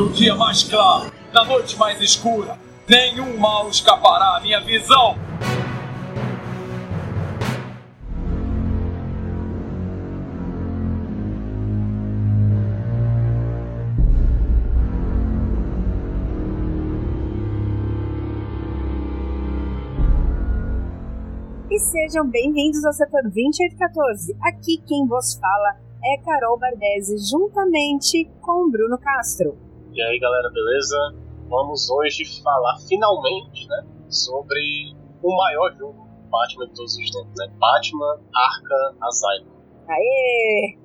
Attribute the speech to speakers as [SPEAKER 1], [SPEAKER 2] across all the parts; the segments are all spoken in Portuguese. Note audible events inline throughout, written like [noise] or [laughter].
[SPEAKER 1] No dia mais claro, na noite mais escura, nenhum mal escapará à minha visão.
[SPEAKER 2] E sejam bem-vindos ao setor 2814. Aqui quem vos fala é Carol Bardesi, juntamente com Bruno Castro.
[SPEAKER 3] E aí galera, beleza? Vamos hoje falar finalmente né, sobre o maior jogo Batman de todos os tempos, né? Batman Arkham Asylum.
[SPEAKER 2] Aê!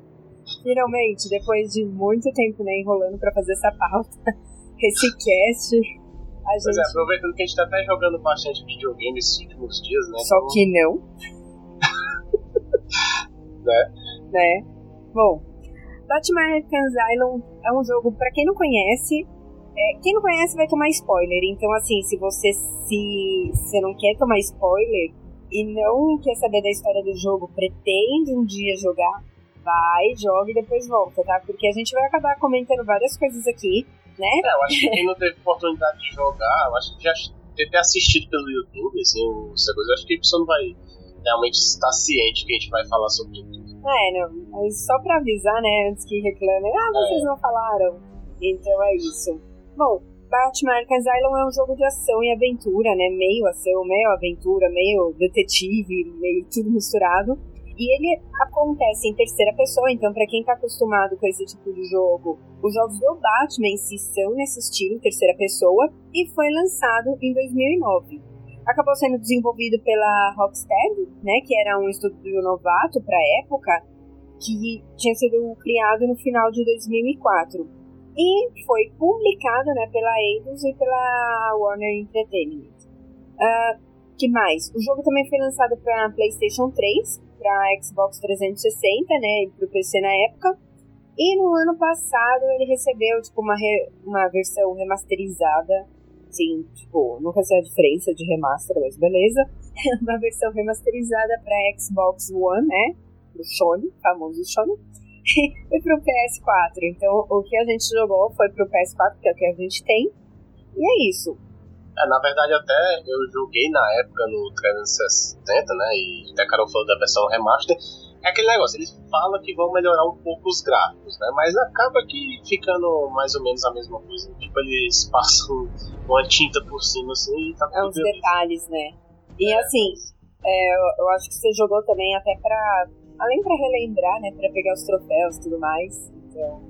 [SPEAKER 2] Finalmente, depois de muito tempo né, enrolando para fazer essa pauta, [laughs] esse cast, a
[SPEAKER 3] Pois
[SPEAKER 2] gente...
[SPEAKER 3] é, aproveitando que a gente tá até jogando bastante videogame esses últimos dias, né?
[SPEAKER 2] Só que não, [laughs]
[SPEAKER 3] Né?
[SPEAKER 2] né? Bom, Batman Arkham Asylum é um jogo, pra quem não conhece, é, quem não conhece vai tomar spoiler. Então, assim, se você se você não quer tomar spoiler e não quer saber da história do jogo, pretende um dia jogar, vai, joga e depois volta, tá? Porque a gente vai acabar comentando várias coisas aqui, né?
[SPEAKER 3] É, eu acho que quem não teve oportunidade de jogar, eu acho que já ter assistido pelo YouTube, assim, essa coisa, eu acho que a pessoa não vai realmente estar ciente que a gente vai falar sobre tudo.
[SPEAKER 2] É, não, mas só pra avisar, né, antes que reclamem, ah, vocês não falaram. Então é isso. Bom, Batman Arkham Asylum é um jogo de ação e aventura, né, meio ação, meio aventura, meio detetive, meio tudo misturado. E ele acontece em terceira pessoa, então pra quem tá acostumado com esse tipo de jogo, os jogos do Batman em si são nesse estilo, terceira pessoa, e foi lançado em 2009 acabou sendo desenvolvido pela Rocksteady, né, que era um estúdio novato para a época, que tinha sido criado no final de 2004 e foi publicado, né, pela Eidos e pela Warner Entertainment. Ah, que mais? O jogo também foi lançado para PlayStation 3, para Xbox 360, né, e para o PC na época. E no ano passado ele recebeu tipo uma, re- uma versão remasterizada Sim, tipo, nunca sei a diferença de remaster, mas beleza. [laughs] Uma versão remasterizada para Xbox One, né? O Sony, famoso Sony. [laughs] e pro PS4. Então, o que a gente jogou foi pro PS4, que é o que a gente tem. E é isso.
[SPEAKER 3] É, na verdade, até eu joguei na época no 360, né? E até a Carol falou da versão remaster. É aquele negócio, eles falam que vão melhorar um pouco os gráficos, né? Mas acaba que ficando mais ou menos a mesma coisa. Tipo, eles [laughs] passam uma tinta por cima assim e tá
[SPEAKER 2] É
[SPEAKER 3] tudo
[SPEAKER 2] uns
[SPEAKER 3] beleza.
[SPEAKER 2] detalhes, né? E assim, é, eu, eu acho que você jogou também até pra. Além pra relembrar, né? Pra pegar os troféus e tudo mais. Então,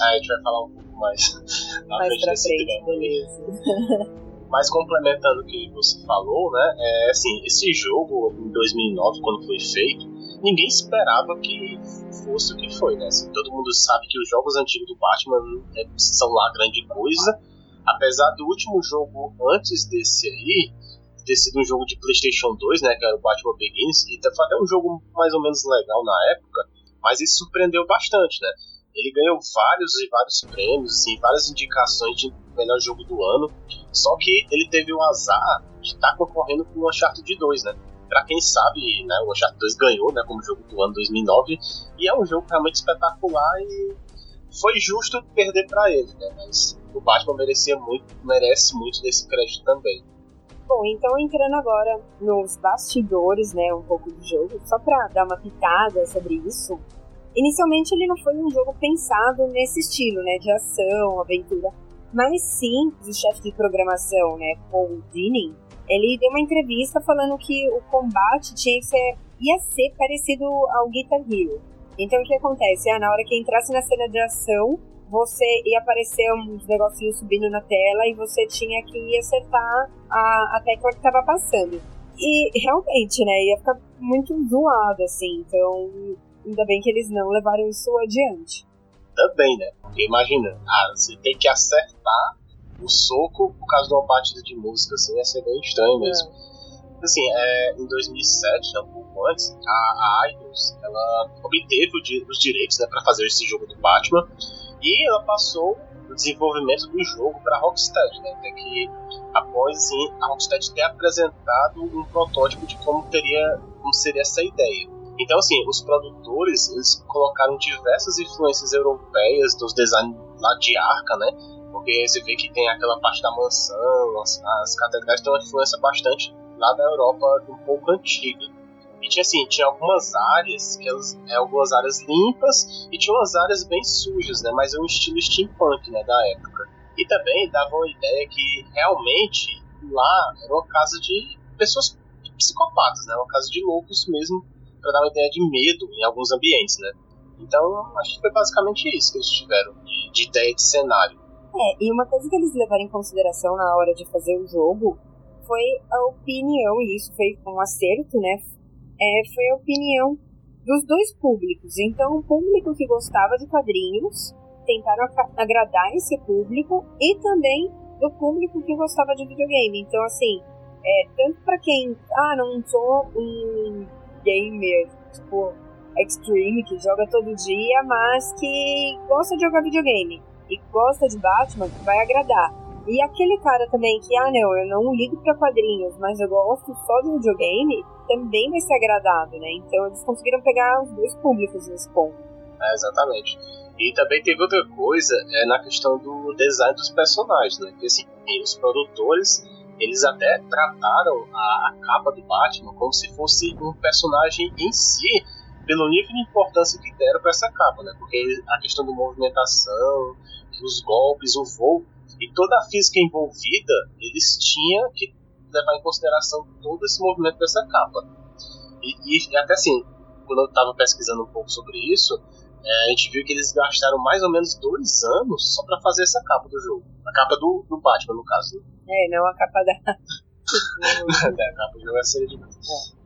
[SPEAKER 3] Aí a gente vai falar um pouco mais [laughs] na
[SPEAKER 2] mais
[SPEAKER 3] frente
[SPEAKER 2] pra frente, beleza. [laughs]
[SPEAKER 3] Mas complementando o que você falou, né? É assim, esse jogo em 2009, quando foi feito, ninguém esperava que fosse o que foi, né? Assim, todo mundo sabe que os jogos antigos do Batman né, são lá grande coisa. Apesar do último jogo antes desse aí ter sido um jogo de PlayStation 2, né? Que era o Batman Begins, e foi até um jogo mais ou menos legal na época, mas ele surpreendeu bastante, né? Ele ganhou vários e vários prêmios, assim, várias indicações de melhor jogo do ano. Só que ele teve o azar de estar concorrendo com o Uncharted 2, né? Pra quem sabe, né, o Uncharted 2 ganhou, né, como jogo do ano 2009, e é um jogo realmente espetacular e foi justo perder pra ele, né? Mas o Batman merecia muito, merece muito desse crédito também.
[SPEAKER 2] Bom, então entrando agora nos bastidores, né, um pouco do jogo, só pra dar uma pitada sobre isso. Inicialmente ele não foi um jogo pensado nesse estilo, né, de ação, aventura, mas sim o chefe de programação, né, Paul Dini, ele deu uma entrevista falando que o combate tinha que ser, ia ser parecido ao Guitar Hero. Então o que acontece? Ah, na hora que entrasse na cena de ação, você ia aparecer uns negocinhos subindo na tela e você tinha que acertar a, a tecla que estava passando. E realmente, né, ia ficar muito zoado, assim, então ainda bem que eles não levaram isso adiante.
[SPEAKER 3] Também, né? Porque imagina, ah, você tem que acertar o soco por causa de uma batida de música, assim, ia ser bem estranho mesmo. Assim, é, em 2007, né, um pouco antes, a, a Idols, ela obteve os direitos né, para fazer esse jogo do Batman e ela passou o desenvolvimento do jogo para a Rocksteady, né? Até que após assim, a Rocksteady ter apresentado um protótipo de como teria, como seria essa ideia. Então, assim, os produtores eles colocaram diversas influências europeias dos designs lá de Arca, né? Porque você vê que tem aquela parte da mansão, as, as catedrais têm uma influência bastante lá da Europa um pouco antiga. E tinha assim, tinha algumas áreas, que elas, é, algumas áreas limpas e tinha umas áreas bem sujas, né? Mas é um estilo steampunk, né, da época. E também dava uma ideia que realmente lá era uma casa de pessoas psicopatas, né? Uma casa de loucos mesmo, para dar uma ideia de medo em alguns ambientes, né? Então, acho que foi basicamente isso que eles tiveram de, de ideia de cenário.
[SPEAKER 2] É, e uma coisa que eles levaram em consideração na hora de fazer o jogo foi a opinião, e isso foi um acerto, né? É, foi a opinião dos dois públicos. Então, o público que gostava de quadrinhos tentaram agradar esse público e também do público que gostava de videogame. Então, assim, é, tanto para quem, ah, não sou um gamer, tipo, extreme, que joga todo dia, mas que gosta de jogar videogame e gosta de Batman, vai agradar. E aquele cara também que, ah não, eu não ligo para quadrinhos, mas eu gosto só de videogame, também vai ser agradado, né? Então eles conseguiram pegar os dois públicos nesse ponto.
[SPEAKER 3] É, exatamente. E também teve outra coisa é, na questão do design dos personagens, né? Que assim, os produtores eles até trataram a, a capa do Batman como se fosse um personagem em si, pelo nível de importância que deram para essa capa, né? Porque a questão da movimentação, os golpes, o voo e toda a física envolvida, eles tinham que levar em consideração todo esse movimento dessa capa. E, e até assim, quando eu estava pesquisando um pouco sobre isso, é, a gente viu que eles gastaram mais ou menos dois anos só para fazer essa capa do jogo. A capa do, do Batman, no caso. Né?
[SPEAKER 2] É, não a capa da.
[SPEAKER 3] é, [laughs] [laughs] a capa do jogo é série demais.
[SPEAKER 2] É.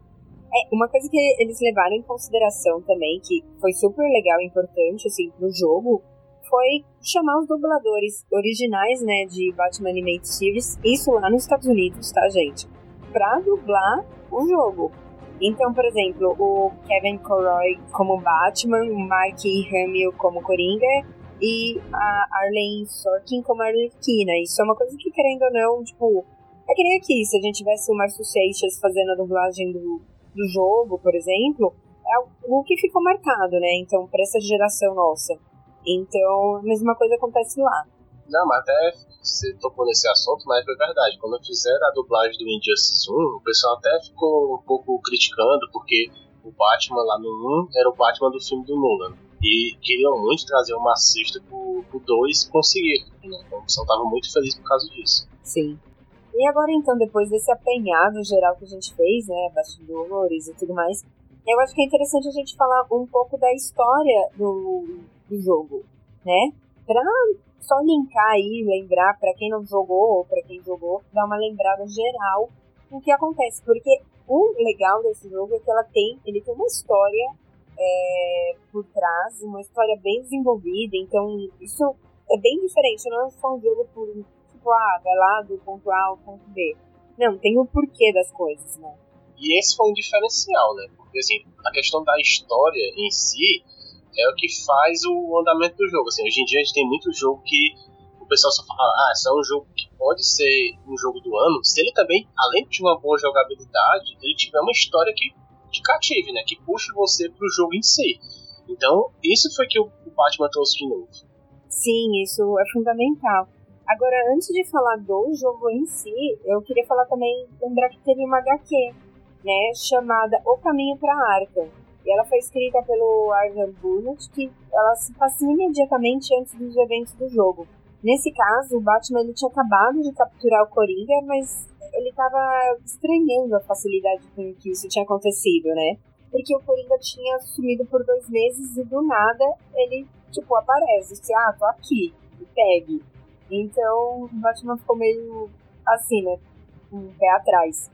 [SPEAKER 2] É, uma coisa que eles levaram em consideração também, que foi super legal e importante, assim, pro jogo, foi chamar os dubladores originais, né, de Batman Animated Series, isso lá nos Estados Unidos, tá, gente? Pra dublar o jogo. Então, por exemplo, o Kevin Conroy como Batman, o Mark Hamill como Coringa e a Arlene Sorkin como Arlequina. Isso é uma coisa que, querendo ou não, tipo, é que nem aqui, se a gente tivesse o Marcio Seixas fazendo a dublagem do, do jogo, por exemplo, é algo que ficou marcado, né? Então, para essa geração nossa. Então, a mesma coisa acontece lá.
[SPEAKER 3] Não, mas até você tocou nesse assunto, mas foi verdade. Quando fizeram a dublagem do Injustice 1, o pessoal até ficou um pouco criticando, porque o Batman lá no 1 era o Batman do filme do Nolan. E queriam muito trazer uma assista pro, pro 2 e conseguiram. Né? Então o pessoal tava muito feliz por causa disso.
[SPEAKER 2] Sim. E agora então, depois desse apanhado geral que a gente fez, né, bastidores e tudo mais, eu acho que é interessante a gente falar um pouco da história do, do jogo, né? Pra só linkar aí, lembrar para quem não jogou ou para quem jogou, dar uma lembrada geral do que acontece, porque o legal desse jogo é que ela tem, ele tem uma história é, por trás, uma história bem desenvolvida, então isso é bem diferente, não é só um jogo por tipo, ah, vai lá do ponto A ao ponto B. Não, tem o porquê das coisas, né?
[SPEAKER 3] E esse foi um diferencial, né? Porque assim, a questão da história em si é o que faz o andamento do jogo. Assim, hoje em dia a gente tem muito jogo que o pessoal só fala, ah, isso é um jogo que pode ser um jogo do ano, se ele também, além de uma boa jogabilidade, ele tiver uma história que te cative, né? Que puxe você pro jogo em si. Então, isso foi que o Batman trouxe de novo.
[SPEAKER 2] Sim, isso é fundamental. Agora, antes de falar do jogo em si, eu queria falar também, lembrar que teve uma HQ, né, chamada O Caminho para Arkham. E ela foi escrita pelo Arjan Burnett, que ela se passa imediatamente antes dos eventos do jogo. Nesse caso, o Batman ele tinha acabado de capturar o Coringa, mas ele estava estranhando a facilidade com que isso tinha acontecido, né? Porque o Coringa tinha sumido por dois meses e do nada ele, tipo, aparece. Disse, ah, tô aqui, me pegue. Então o Batman ficou meio assim, né? Um pé atrás.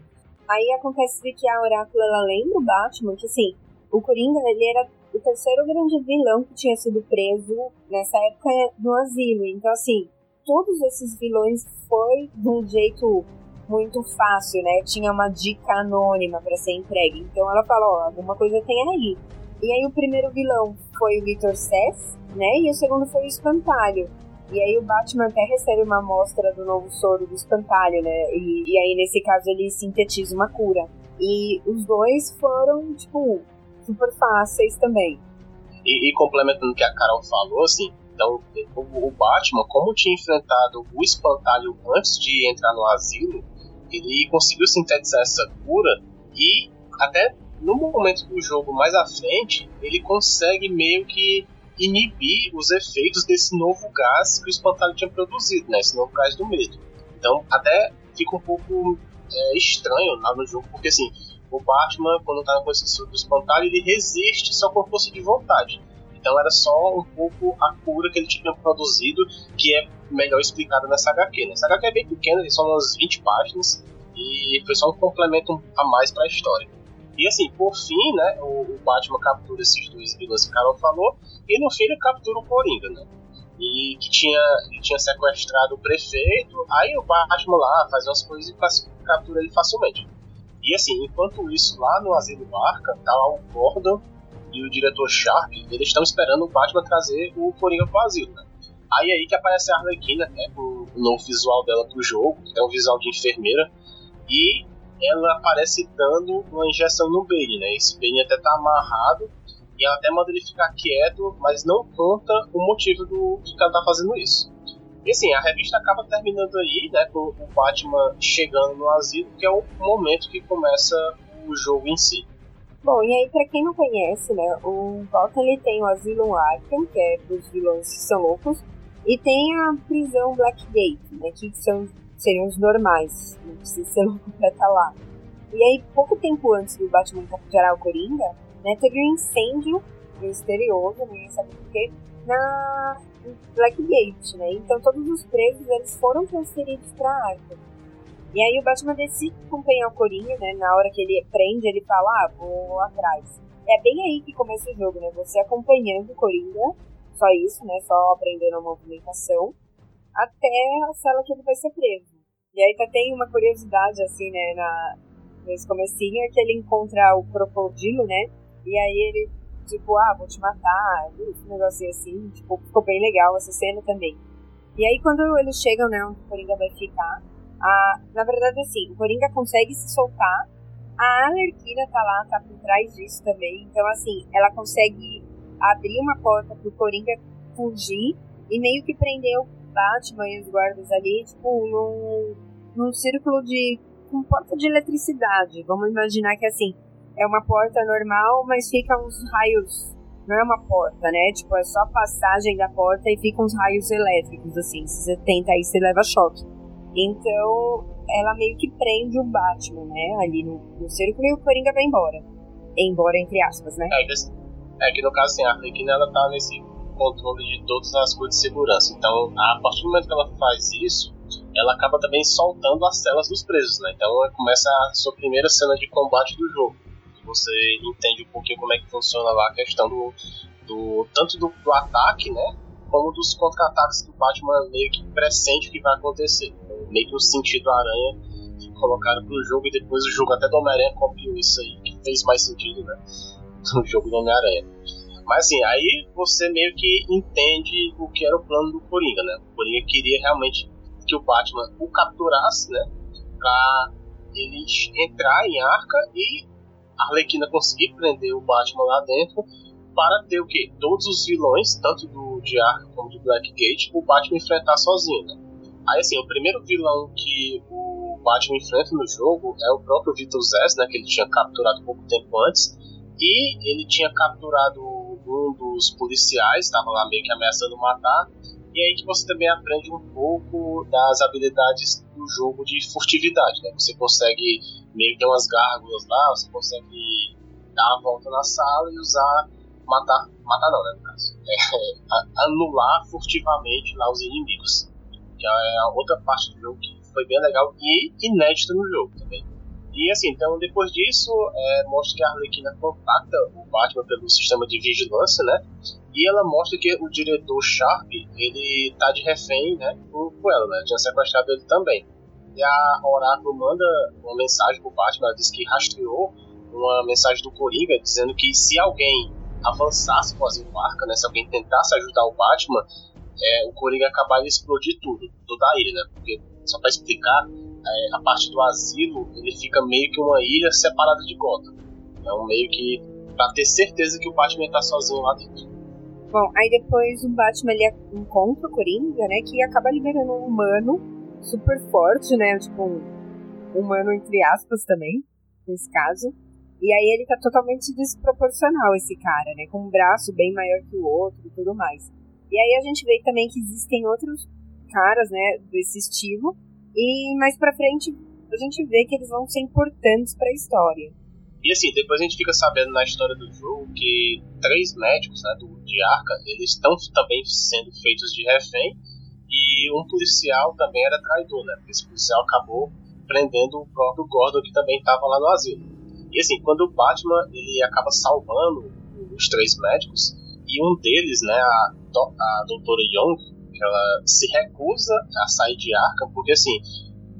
[SPEAKER 2] Aí acontece que a Oráculo ela lembra o Batman que assim, o Coringa, ele era o terceiro grande vilão que tinha sido preso nessa época no asilo. Então, assim, todos esses vilões foi de um jeito muito fácil, né? Tinha uma dica anônima para ser entregue. Então ela falou, ó, alguma coisa tem aí. E aí o primeiro vilão foi o Victor Seth, né? E o segundo foi o Espantalho. E aí o Batman até recebe uma amostra do novo soro do Espantalho, né? E, e aí nesse caso ele sintetiza uma cura. E os dois foram, tipo, super fáceis também.
[SPEAKER 3] E, e, complementando o que a Carol falou, assim, Então, o, o Batman, como tinha enfrentado o espantalho antes de entrar no asilo, ele conseguiu sintetizar essa cura e até no momento do jogo mais à frente, ele consegue meio que inibir os efeitos desse novo gás que o espantalho tinha produzido, né? Esse novo gás do medo. Então, até fica um pouco é, estranho lá no jogo, porque assim, o Batman, quando tá na posição do espantalho, ele resiste só com força de vontade. Então era só um pouco a cura que ele tinha produzido, que é melhor explicada nessa HQ. Né? Essa HQ é bem pequena, são umas 20 páginas, e foi só um complemento a mais para a história. E assim, por fim, né, o, o Batman captura esses dois vilões que o Carol falou, e no fim ele captura o Coringa, né? E que tinha, ele tinha sequestrado o prefeito, aí o Batman lá faz umas coisas e captura ele facilmente. E assim, enquanto isso, lá no Asilo Barca, tá lá o Gordon e o diretor Sharp, eles estão esperando o Batman trazer o Coringa pro asilo, né? Aí é aí que aparece a Arlequina, né, o novo visual dela pro jogo, que é um visual de enfermeira, e ela aparece dando uma injeção no Bane, né? Esse Bane até tá amarrado e ela até manda ele ficar quieto, mas não conta o motivo do que ela tá fazendo isso. E assim, a revista acaba terminando aí, né, com o Batman chegando no asilo, que é o momento que começa o jogo em si.
[SPEAKER 2] Bom, e aí para quem não conhece, né, o Gotham ele tem o Asilo Arkham, que é dos vilões que são loucos, e tem a prisão Blackgate, né, que são seriam os normais. Não precisa ser louco pra estar tá lá. E aí, pouco tempo antes do Batman capturar o Coringa, né, teve um incêndio misterioso, ninguém sabe porquê, na Blackgate, né? Então todos os presos eles foram transferidos para Arkham. E aí o Batman decide acompanhar o Coringa, né? Na hora que ele prende, ele fala, ah, vou atrás. É bem aí que começa o jogo, né? Você acompanhando o Coringa, só isso, né? Só aprendendo a movimentação até a cela que ele vai ser preso. E aí tá, tem uma curiosidade, assim, né, na, nesse comecinho, é que ele encontra o crocodilo, né, e aí ele, tipo, ah, vou te matar, um negocinho assim, tipo, ficou bem legal essa cena também. E aí quando eles chegam, né, onde o Coringa vai ficar, a, na verdade, assim, o Coringa consegue se soltar, a Alerquina tá lá, tá por trás disso também, então, assim, ela consegue abrir uma porta pro Coringa fugir e meio que prender o Batman e os guardas ali, tipo, num, num círculo de. com porta de eletricidade. Vamos imaginar que assim, é uma porta normal, mas fica uns raios. Não é uma porta, né? Tipo, é só a passagem da porta e fica uns raios elétricos, assim. Se você tenta aí, você leva choque. Então, ela meio que prende o Batman, né? Ali no, no círculo e o Coringa vai embora. Embora, entre aspas, né?
[SPEAKER 3] É, é que no caso, assim, a Arlequina, ela tá nesse controle de todas as coisas de segurança. Então, a partir do momento que ela faz isso, ela acaba também soltando as celas dos presos, né? Então, começa a sua primeira cena de combate do jogo. Você entende um pouquinho como é que funciona lá a questão do, do tanto do, do ataque, né? Como dos contra-ataques que o Batman meio que pressente o que vai acontecer. Então, meio que o sentido aranha que colocaram pro jogo e depois o jogo até do Homem-Aranha copiou isso aí, que fez mais sentido, né? [laughs] No jogo do Homem-Aranha. Mas assim, aí você meio que entende o que era o plano do Coringa, né? O Coringa queria realmente que o Batman o capturasse, né? Pra ele entrar em Arca e a Arlequina conseguir prender o Batman lá dentro para ter o que? Todos os vilões, tanto do Arca como do Blackgate, o Batman enfrentar sozinho, né? Aí assim, o primeiro vilão que o Batman enfrenta no jogo é o próprio Vitor Zess, né? Que ele tinha capturado pouco tempo antes. E ele tinha capturado um dos policiais, estava lá meio que ameaçando matar. E aí que você também aprende um pouco das habilidades do jogo de furtividade, né? Você consegue meio que ter umas gárgulas lá, você consegue dar uma volta na sala e usar matar, matar não, né, no caso. É, anular furtivamente lá os inimigos. Que é a outra parte do jogo que foi bem legal e inédita no jogo também. E assim, então depois disso, é, mostra que a Arlequina contacta o Batman pelo sistema de vigilância, né? E ela mostra que o diretor Sharp, ele tá de refém, né, com ela, né? Tinha sequestrado ele também. E a Oráculo manda uma mensagem pro Batman, diz que rastreou uma mensagem do Coringa dizendo que se alguém avançasse com as embarcas, né, se alguém tentasse ajudar o Batman, é, o Coringa acabaria explodir tudo, toda a ilha, né? Porque, só para explicar, é, a parte do asilo ele fica meio que uma ilha separada de Gotham. Então meio que para ter certeza que o Batman tá sozinho lá dentro.
[SPEAKER 2] Bom, aí depois o Batman ele encontra o Coringa, né? Que acaba liberando um humano super forte, né? Tipo, um humano entre aspas também, nesse caso. E aí ele tá totalmente desproporcional, esse cara, né? Com um braço bem maior que o outro e tudo mais. E aí a gente vê também que existem outros caras, né, desse estilo. E mais pra frente a gente vê que eles vão ser importantes para a história.
[SPEAKER 3] E assim, depois a gente fica sabendo na história do jogo que três médicos né, do, de Arca, eles estão também sendo feitos de refém e um policial também era traidor, né? Porque esse policial acabou prendendo o próprio Gordon que também estava lá no asilo. E assim, quando o Batman ele acaba salvando os três médicos e um deles, né, a, a doutora Young, ela se recusa a sair de Arca porque assim,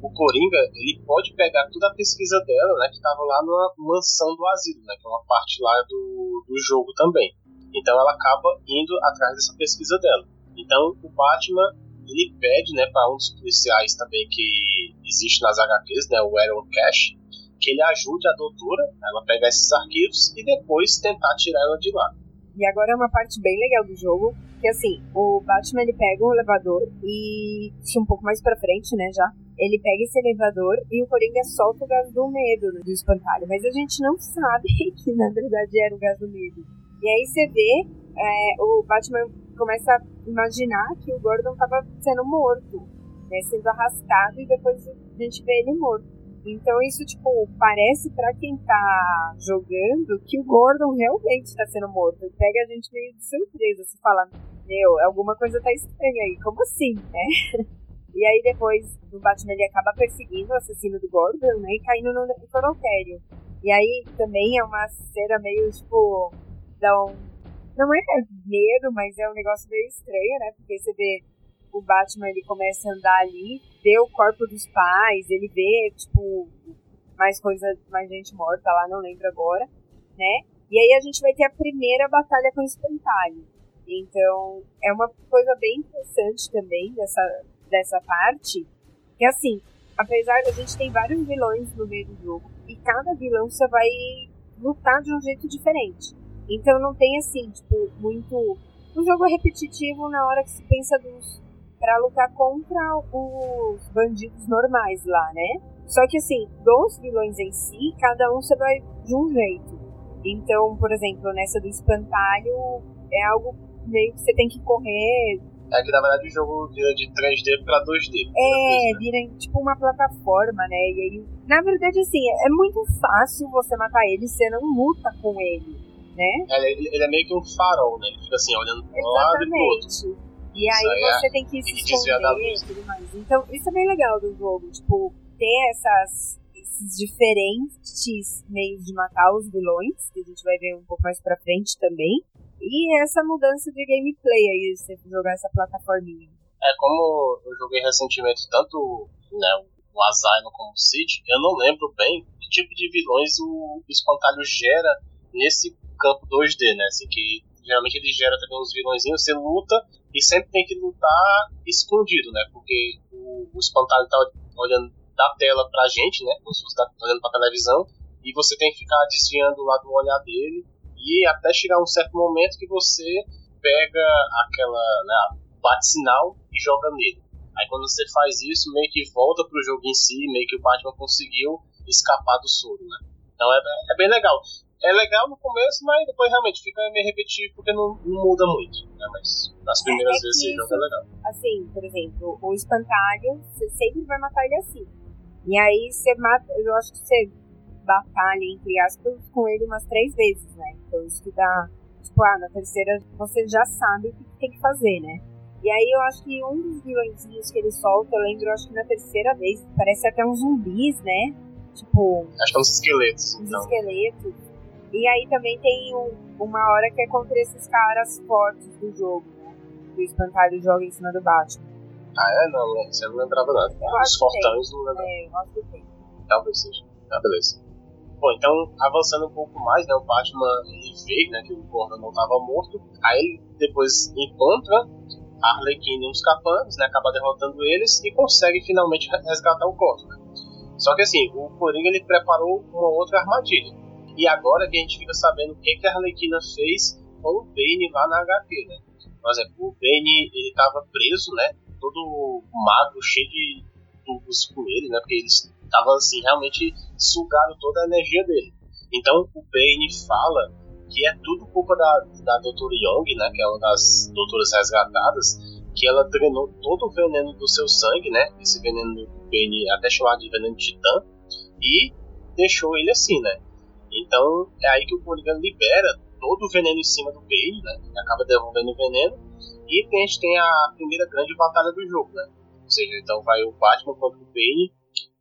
[SPEAKER 3] o Coringa, ele pode pegar toda a pesquisa dela, né, que estava lá na mansão do asilo, né, que é uma parte lá do, do jogo também. Então ela acaba indo atrás dessa pesquisa dela. Então o Batman, ele pede, né, para um dos policiais também que existe nas HQs, né, o Aaron Cash, que ele ajude a doutora, ela pegar esses arquivos e depois tentar tirar ela de lá.
[SPEAKER 2] E agora é uma parte bem legal do jogo, que assim, o Batman ele pega o elevador e um pouco mais para frente, né, já. Ele pega esse elevador e o Coringa solta o gás do medo, né, do espantalho. Mas a gente não sabe [laughs] que na verdade era o gás do medo. E aí você vê, é, o Batman começa a imaginar que o Gordon tava sendo morto, né, sendo arrastado e depois a gente vê ele morto. Então isso, tipo, parece para quem tá jogando que o Gordon realmente tá sendo morto. Pega a gente meio de surpresa, se fala, meu, alguma coisa tá estranha aí, como assim, né? [laughs] E aí depois o Batman ele acaba perseguindo o assassino do Gordon, né? E caindo no necrotério. E aí também é uma cena meio, tipo, dá um. Não é medo, mas é um negócio meio estranho, né? Porque você vê o Batman ele começa a andar ali, vê o corpo dos pais, ele vê, tipo, mais coisa, mais gente morta lá, não lembro agora, né? E aí a gente vai ter a primeira batalha com o espantalho. Então, é uma coisa bem interessante também dessa, dessa parte, que assim, apesar da gente tem vários vilões no meio do jogo, e cada vilão você vai lutar de um jeito diferente. Então não tem assim, tipo, muito. O jogo é repetitivo na hora que se pensa dos. pra lutar contra os bandidos normais lá, né? Só que assim, dos vilões em si, cada um você vai de um jeito. Então, por exemplo, nessa do espantalho, é algo meio que você tem que correr
[SPEAKER 3] é que na verdade o jogo vira de 3D pra 2D.
[SPEAKER 2] É, vira tipo uma plataforma, né? E aí, na verdade, assim, é muito fácil você matar ele, você não luta com ele, né?
[SPEAKER 3] É, ele, ele é meio que um farol, né? Ele fica assim, olhando pra um lado e pro outro.
[SPEAKER 2] E aí, você é, tem que se esconder e tudo mais. Então, isso é bem legal do jogo, tipo, ter essas, esses diferentes meios de matar os vilões, que a gente vai ver um pouco mais pra frente também. E essa mudança de gameplay aí, você jogar essa plataforminha.
[SPEAKER 3] É, como eu joguei recentemente tanto né, o Asylum como o City, eu não lembro bem que tipo de vilões o espantalho gera nesse campo 2D, né? Assim, que geralmente ele gera também uns vilõezinhos, você luta e sempre tem que lutar escondido, né? Porque o, o espantalho tá olhando da tela pra gente, né? Como se você tá olhando pra televisão, e você tem que ficar desviando lá do olhar dele e até chegar um certo momento que você pega aquela, né, bate sinal e joga nele. Aí quando você faz isso, meio que volta pro jogo em si, meio que o Batman conseguiu escapar do soro, né? Então é, é bem legal. É legal no começo, mas depois realmente fica meio repetitivo porque não, não muda muito, né? Mas nas primeiras é, é vezes esse jogo é legal.
[SPEAKER 2] Assim, por exemplo, o espantalho, você sempre vai matar ele assim. E aí você mata, eu acho que você batalha, entre aspas, com ele umas três vezes, né? Então isso que dá. Tipo, ah, na terceira você já sabe o que tem que fazer, né? E aí eu acho que um dos vilõezinhos que ele solta, eu lembro, eu acho que na terceira vez, parece até uns zumbis, né? Tipo.
[SPEAKER 3] Acho que é uns esqueletos.
[SPEAKER 2] Uns então. esqueletos. E aí também tem um, uma hora que é contra esses caras fortes do jogo, né? Que o espantalho joga em cima do Batman.
[SPEAKER 3] Ah, é? Não, você não lembrava nada. Os fortões não lembrava.
[SPEAKER 2] É, eu acho que tem.
[SPEAKER 3] Talvez seja. Ah, beleza. Bom, então, avançando um pouco mais, né, o Batman ele vê né, que o Gordon não estava morto, aí ele depois encontra a Arlequina e os capangas, né, acaba derrotando eles e consegue finalmente resgatar o Gordon. Né? Só que assim, o Coringa ele preparou uma outra armadilha. E agora que a gente fica sabendo o que, que a Arlequina fez com o Bane lá na HQ, né? Por exemplo, o Bane, ele tava preso, né? Todo magro, cheio de tubos com ele, né? Porque eles estavam, assim, realmente sugaram toda a energia dele. Então, o Bane fala que é tudo culpa da, da Doutora Young, né? Que é uma das doutoras resgatadas, que ela drenou todo o veneno do seu sangue, né? Esse veneno do Bane, até chamado de veneno de titã, e deixou ele assim, né? Então é aí que o Coringa libera todo o veneno em cima do Bane, né? Ele acaba devolvendo o veneno. E a gente tem a primeira grande batalha do jogo, né? Ou seja, então vai o Batman contra o Bane.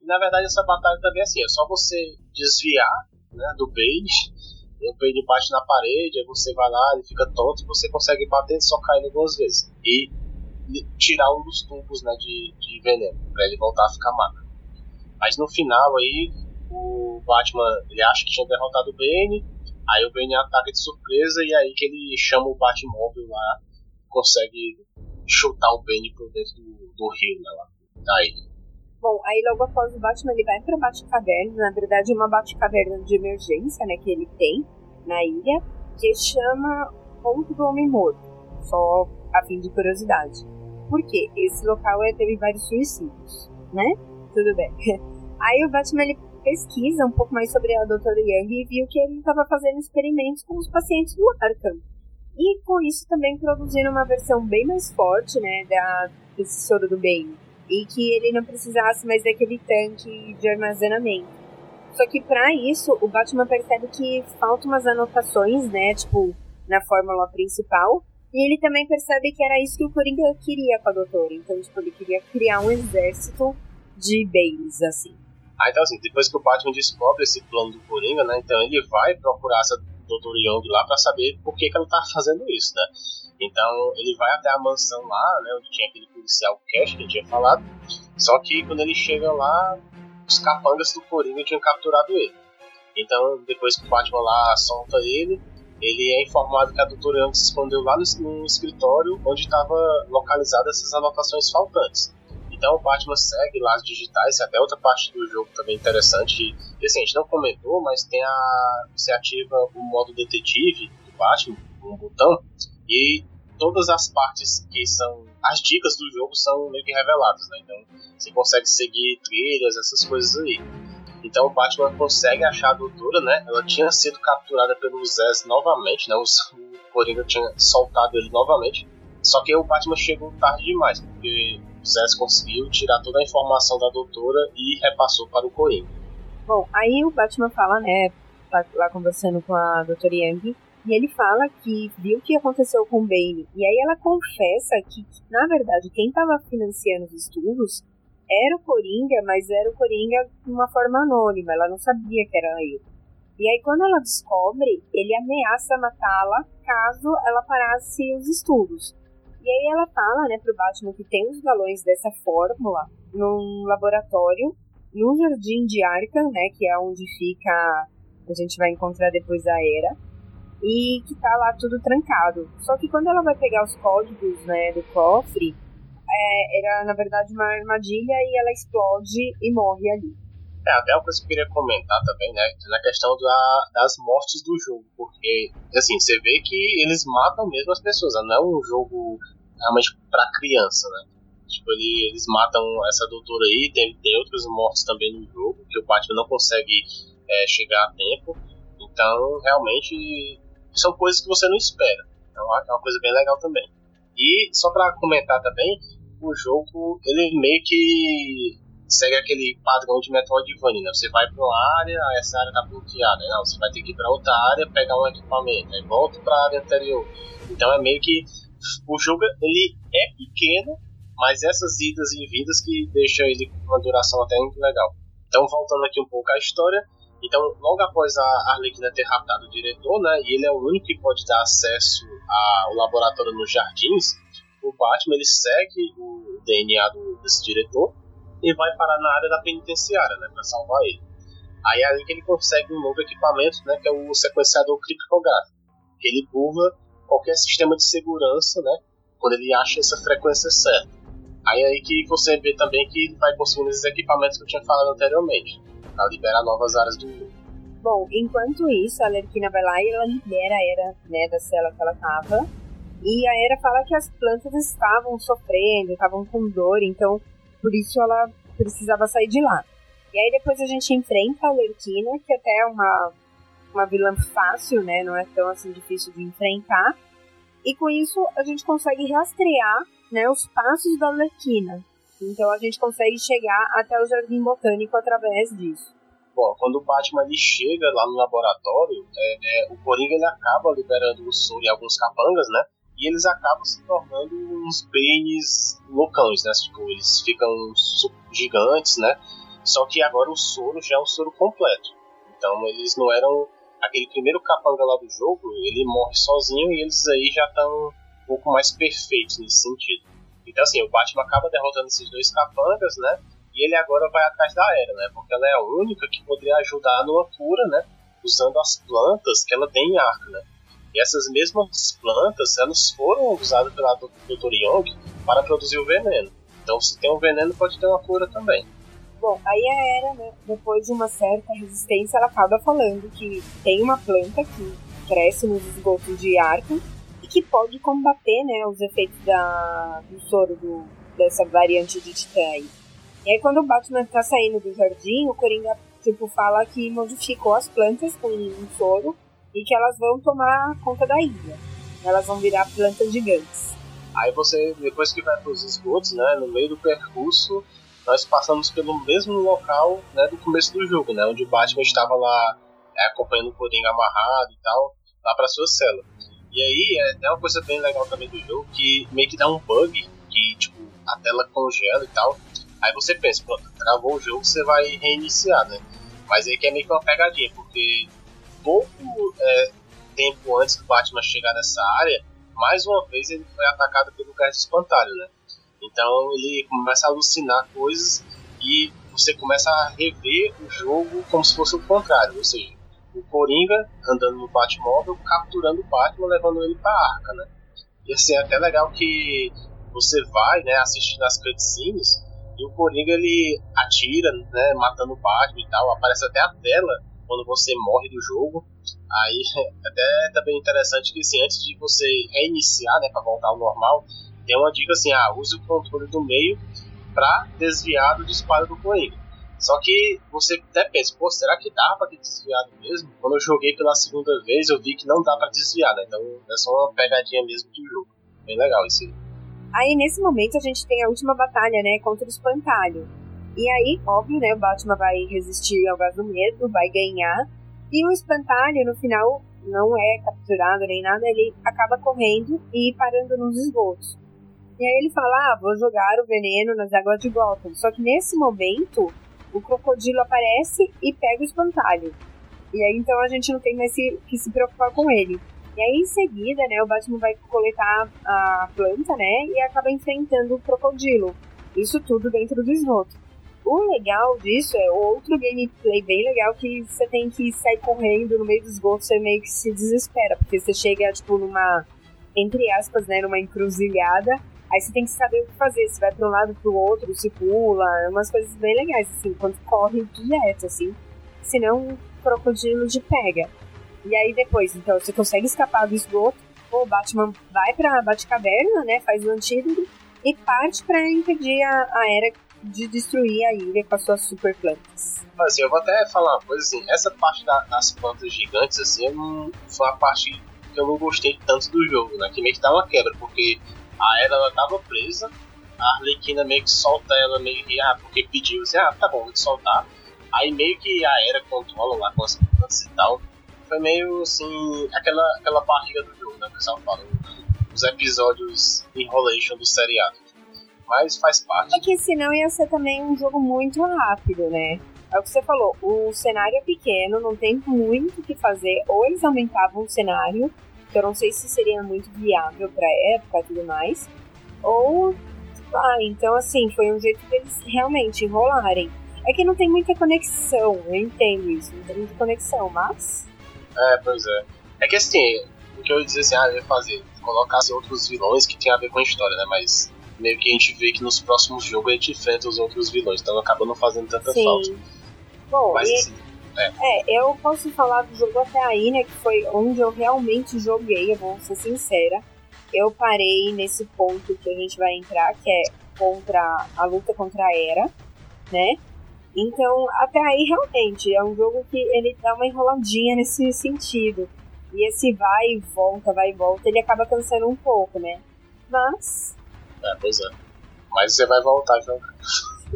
[SPEAKER 3] E na verdade essa batalha também é assim, é só você desviar né, do Bane. O Bane bate na parede, aí você vai lá, ele fica tonto e você consegue bater e socar ele duas vezes. E tirar um dos tubos né, de, de veneno, pra ele voltar a ficar magro. Mas no final aí, o Batman ele acha que tinha derrotado o Bane, aí o Bane ataca de surpresa e aí que ele chama o Batmóvel lá, consegue chutar o Bane por dentro do, do rio, né, lá.
[SPEAKER 2] Bom, aí logo após o Batman ele vai pra Batcaverna, na verdade é uma Batcaverna de emergência, né, que ele tem na ilha, que chama Ponto do Homem Morto, só a fim de curiosidade. Por quê? Esse local é, teve vários suicídios, né? Tudo bem. [laughs] Aí o Batman ele pesquisa um pouco mais sobre a Dra. Young e viu que ele estava fazendo experimentos com os pacientes do Arkham. E com isso também produzindo uma versão bem mais forte, né, da, desse soro do bem. E que ele não precisasse mais daquele tanque de armazenamento. Só que para isso, o Batman percebe que faltam umas anotações, né, tipo, na fórmula principal. E ele também percebe que era isso que o Coringa queria com a doutora. Então, tipo, ele queria criar um exército de Bales, assim.
[SPEAKER 3] Ah, então assim, depois que o Batman descobre esse plano do Coringa, né? Então ele vai procurar essa Doutora Young lá para saber por que, que ela tá fazendo isso, né? Então ele vai até a mansão lá, né? Onde tinha aquele policial Cash que tinha falado. Só que quando ele chega lá, os capangas do Coringa tinham capturado ele. Então depois que o Batman lá solta ele, ele é informado que a Doutora Young se escondeu lá no, no escritório onde estava localizadas essas anotações faltantes. Então o Batman segue lá as digitais, até outra parte do jogo também interessante. E assim, a gente não comentou, mas tem a. Você ativa o modo detetive do Batman, um botão, e todas as partes que são. As dicas do jogo são meio que reveladas, né? Então você consegue seguir trilhas, essas coisas aí. Então o Batman consegue achar a doutora, né? Ela tinha sido capturada pelo Zez novamente, né? O Coringa tinha soltado ele novamente. Só que o Batman chegou tarde demais, porque Zez conseguiu tirar toda a informação da doutora e repassou para o Coringa.
[SPEAKER 2] Bom, aí o Batman fala, né, tá lá conversando com a doutora Yang, e ele fala que viu o que aconteceu com o Bane. E aí ela confessa que, na verdade, quem estava financiando os estudos era o Coringa, mas era o Coringa de uma forma anônima, ela não sabia que era ele. E aí, quando ela descobre, ele ameaça matá-la caso ela parasse os estudos. E aí ela fala, né, pro Batman que tem os galões dessa fórmula num laboratório no Jardim de Arkham, né, que é onde fica, a gente vai encontrar depois a Era, e que tá lá tudo trancado. Só que quando ela vai pegar os códigos, né, do cofre, é, era na verdade uma armadilha e ela explode e morre ali.
[SPEAKER 3] É, até uma coisa que eu queria comentar também, né, na questão da, das mortes do jogo, porque, assim, você vê que eles matam mesmo as pessoas, né? não é um jogo realmente pra criança, né? Tipo, ele, eles matam essa doutora aí, tem, tem outros mortos também no jogo, que o Batman não consegue é, chegar a tempo, então, realmente, são coisas que você não espera, então é uma coisa bem legal também. E, só pra comentar também, o jogo, ele meio que segue aquele padrão de Metroidvania, né? Você vai para uma área, essa área tá bloqueada, não, você vai ter que ir para outra área, pegar um equipamento, aí volta para a área anterior. Então é meio que o jogo ele é pequeno, mas essas idas e vindas que deixam ele com uma duração até muito legal. Então voltando aqui um pouco à história, então logo após a Arlequina ter raptado o diretor, né, e ele é o único que pode dar acesso ao laboratório nos jardins, o Batman ele segue o DNA do, desse diretor e vai parar na área da penitenciária, né, para salvar ele. Aí é ali que ele consegue um novo equipamento, né, que é o sequenciador criptográfico. Ele burla qualquer sistema de segurança, né, quando ele acha essa frequência certa. Aí é aí que você vê também que ele vai conseguindo esses equipamentos que eu tinha falado anteriormente, para liberar novas áreas do mundo.
[SPEAKER 2] Bom, enquanto isso, a Lerquina vai lá e ela libera a Era, né, da cela que ela tava. E a Era fala que as plantas estavam sofrendo, estavam com dor, então por isso ela precisava sair de lá. E aí depois a gente enfrenta a Lerquina, que até é uma, uma vilã fácil, né? Não é tão assim difícil de enfrentar. E com isso a gente consegue rastrear né, os passos da Lerquina. Então a gente consegue chegar até o Jardim Botânico através disso.
[SPEAKER 3] Bom, quando o Batman ele chega lá no laboratório, é, é, o Coringa ele acaba liberando o soro em alguns capangas, né? E eles acabam se tornando uns Banes loucões, né? Tipo, eles ficam gigantes, né? Só que agora o soro já é um soro completo. Então eles não eram. Aquele primeiro capanga lá do jogo, ele morre sozinho e eles aí já estão um pouco mais perfeitos nesse sentido. Então assim, o Batman acaba derrotando esses dois capangas, né? E ele agora vai atrás da Era, né? Porque ela é a única que poderia ajudar numa cura, né? Usando as plantas que ela tem em arco, né? E essas mesmas plantas, elas foram usadas pela Dr. Young para produzir o veneno. Então, se tem um veneno, pode ter uma cura também.
[SPEAKER 2] Bom, aí a Era, né, depois de uma certa resistência, ela acaba falando que tem uma planta que cresce nos esgotos de Arkham e que pode combater, né, os efeitos da, do soro do, dessa variante de Titã. E aí quando o Batman tá saindo do jardim, o Coringa, tipo, fala que modificou as plantas com um soro e que elas vão tomar conta da ilha. Elas vão virar plantas gigantes.
[SPEAKER 3] Aí você, depois que vai pros esgotos, né, no meio do percurso, nós passamos pelo mesmo local né, do começo do jogo, né, onde o Batman estava lá é, acompanhando o Coringa amarrado e tal, lá pra sua cela. E aí é, é uma coisa bem legal também do jogo, que meio que dá um bug, que tipo, a tela congela e tal. Aí você pensa, pronto, travou o jogo, você vai reiniciar, né? Mas aí que é meio que uma pegadinha, porque pouco é, tempo antes do Batman chegar nessa área, mais uma vez ele foi atacado pelo gás de espantalho, né? Então ele começa a alucinar coisas e você começa a rever o jogo como se fosse o contrário, ou seja, o Coringa andando no Batmóvel, capturando o Batman, levando ele pra arca, né? E assim, é até legal que você vai, né, assistindo as cutscenes e o Coringa ele atira, né, matando o Batman e tal, aparece até a tela quando você morre do jogo. Aí [laughs] até também interessante que assim, antes de você reiniciar, né, para voltar ao normal, tem uma dica assim, ah, use o controle do meio para desviar do disparo do Coringa. Só que você até pensa, pô, será que dá pra ter desviado mesmo? Quando eu joguei pela segunda vez, eu vi que não dá para desviar, né? Então é só uma pegadinha mesmo do jogo. Bem legal isso aí.
[SPEAKER 2] Aí nesse momento a gente tem a última batalha, né, contra o espantalho. E aí, óbvio, né, o Batman vai resistir ao gás do medo, vai ganhar. E o espantalho, no final, não é capturado nem nada, ele acaba correndo e parando nos esgotos. E aí ele fala, ah, vou jogar o veneno nas águas de Gotham. Só que nesse momento, o crocodilo aparece e pega o espantalho. E aí então a gente não tem mais que se preocupar com ele. E aí, em seguida, né, o Batman vai coletar a planta, né, e acaba enfrentando o crocodilo. Isso tudo dentro do esgoto. O legal disso é outro gameplay bem legal que você tem que sair correndo no meio do esgoto, você meio que se desespera, porque você chega, tipo, numa, entre aspas, né, numa encruzilhada, aí você tem que saber o que fazer, se vai para um lado pro outro, se pula, umas coisas bem legais, assim, quando corre direto, assim, senão o crocodilo te pega. E aí depois, então, você consegue escapar do esgoto, o Batman vai pra Batcaverna, né, faz o antídoto e parte para impedir a, a Era de destruir a ilha com as suas super plantas.
[SPEAKER 3] Assim, eu vou até falar uma coisa assim, essa parte da, das plantas gigantes, assim, não, foi uma parte que eu não gostei tanto do jogo, né, que meio que dá uma quebra, porque a Era, ela tava presa, a Arlequina meio que solta ela meio que, ah, porque pediu, assim, ah, tá bom, vou te soltar, aí meio que a Era controla lá com as plantas e tal, foi meio assim, aquela, aquela barriga do jogo, né? O pessoal fala, os episódios enrolation do seriado. Mas faz parte.
[SPEAKER 2] É que senão ia ser também um jogo muito rápido, né? É o que você falou, o cenário é pequeno, não tem muito o que fazer, ou eles aumentavam o cenário, que eu não sei se seria muito viável pra época e tudo mais, ou. Ah, então assim, foi um jeito deles realmente enrolarem. É que não tem muita conexão, eu entendo isso, não tem muita conexão, mas
[SPEAKER 3] é, pois é. É que assim, o que eu ia dizer assim, ah, eu ia fazer, colocasse outros vilões que tem a ver com a história, né? Mas meio que a gente vê que nos próximos jogos a gente enfrenta os outros vilões, então acaba não fazendo tanta
[SPEAKER 2] Sim.
[SPEAKER 3] falta.
[SPEAKER 2] Bom,
[SPEAKER 3] Mas,
[SPEAKER 2] e,
[SPEAKER 3] assim,
[SPEAKER 2] É, eu posso falar do jogo até aí, né? Que foi onde eu realmente joguei, eu vou ser sincera. Eu parei nesse ponto que a gente vai entrar, que é contra a luta contra a Era, né? Então, até aí realmente é um jogo que ele dá uma enroladinha nesse sentido. E esse vai e volta, vai e volta, ele acaba cansando um pouco, né? Mas.
[SPEAKER 3] É, pois é. Mas você vai voltar a jogar.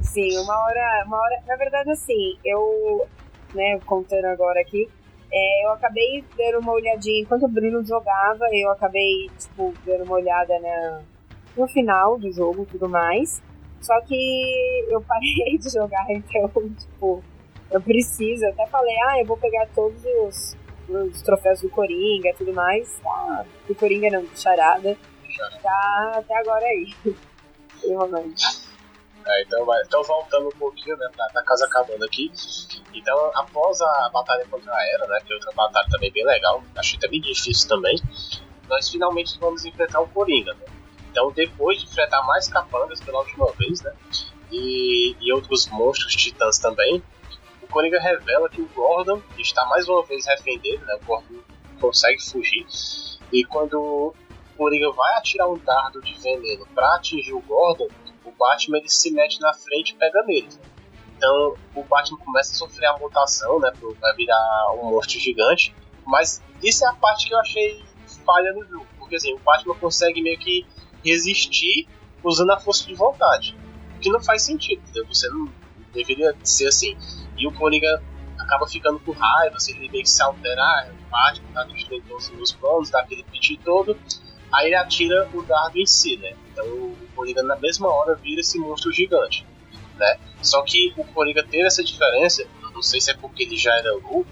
[SPEAKER 2] Sim, uma hora. Uma hora. Na verdade, assim, eu. Né, contando agora aqui. É, eu acabei dando uma olhadinha enquanto o Bruno jogava, eu acabei, tipo, dando uma olhada na, no final do jogo e tudo mais. Só que eu parei de jogar, [laughs] então, tipo, eu preciso. Eu até falei, ah, eu vou pegar todos os, os troféus do Coringa e tudo mais. Tá, do Coringa não, do Charada. Tá até agora aí. Enrolando.
[SPEAKER 3] É, então, então voltando um pouquinho, né, pra, pra casa acabando aqui. Então, após a batalha contra a Era, né, que é outra batalha também bem legal, achei também difícil também, nós finalmente vamos enfrentar o Coringa, né? Então, depois de enfrentar mais capangas pela última vez, né, e, e outros monstros titãs também, o Coringa revela que o Gordon está mais uma vez refém dele, né, o Gordon consegue fugir, e quando Coringa vai atirar um dardo de veneno para atingir o Gordon, o Batman ele se mete na frente e pega nele. Então o Batman começa a sofrer a mutação, né? Pra virar um monstro gigante. Mas isso é a parte que eu achei falha no jogo. Porque assim, o Batman consegue meio que resistir usando a força de vontade. O que não faz sentido, entendeu? Você não deveria ser assim. E o Coringa acaba ficando com raiva, assim, ele meio que se alterar, o Batman tá destruindo os meus planos, dá aquele piti todo. Aí ele atira o dardo em si, né? Então o Coringa na mesma hora vira esse monstro gigante, né? Só que o Coringa teve essa diferença, não sei se é porque ele já era louco,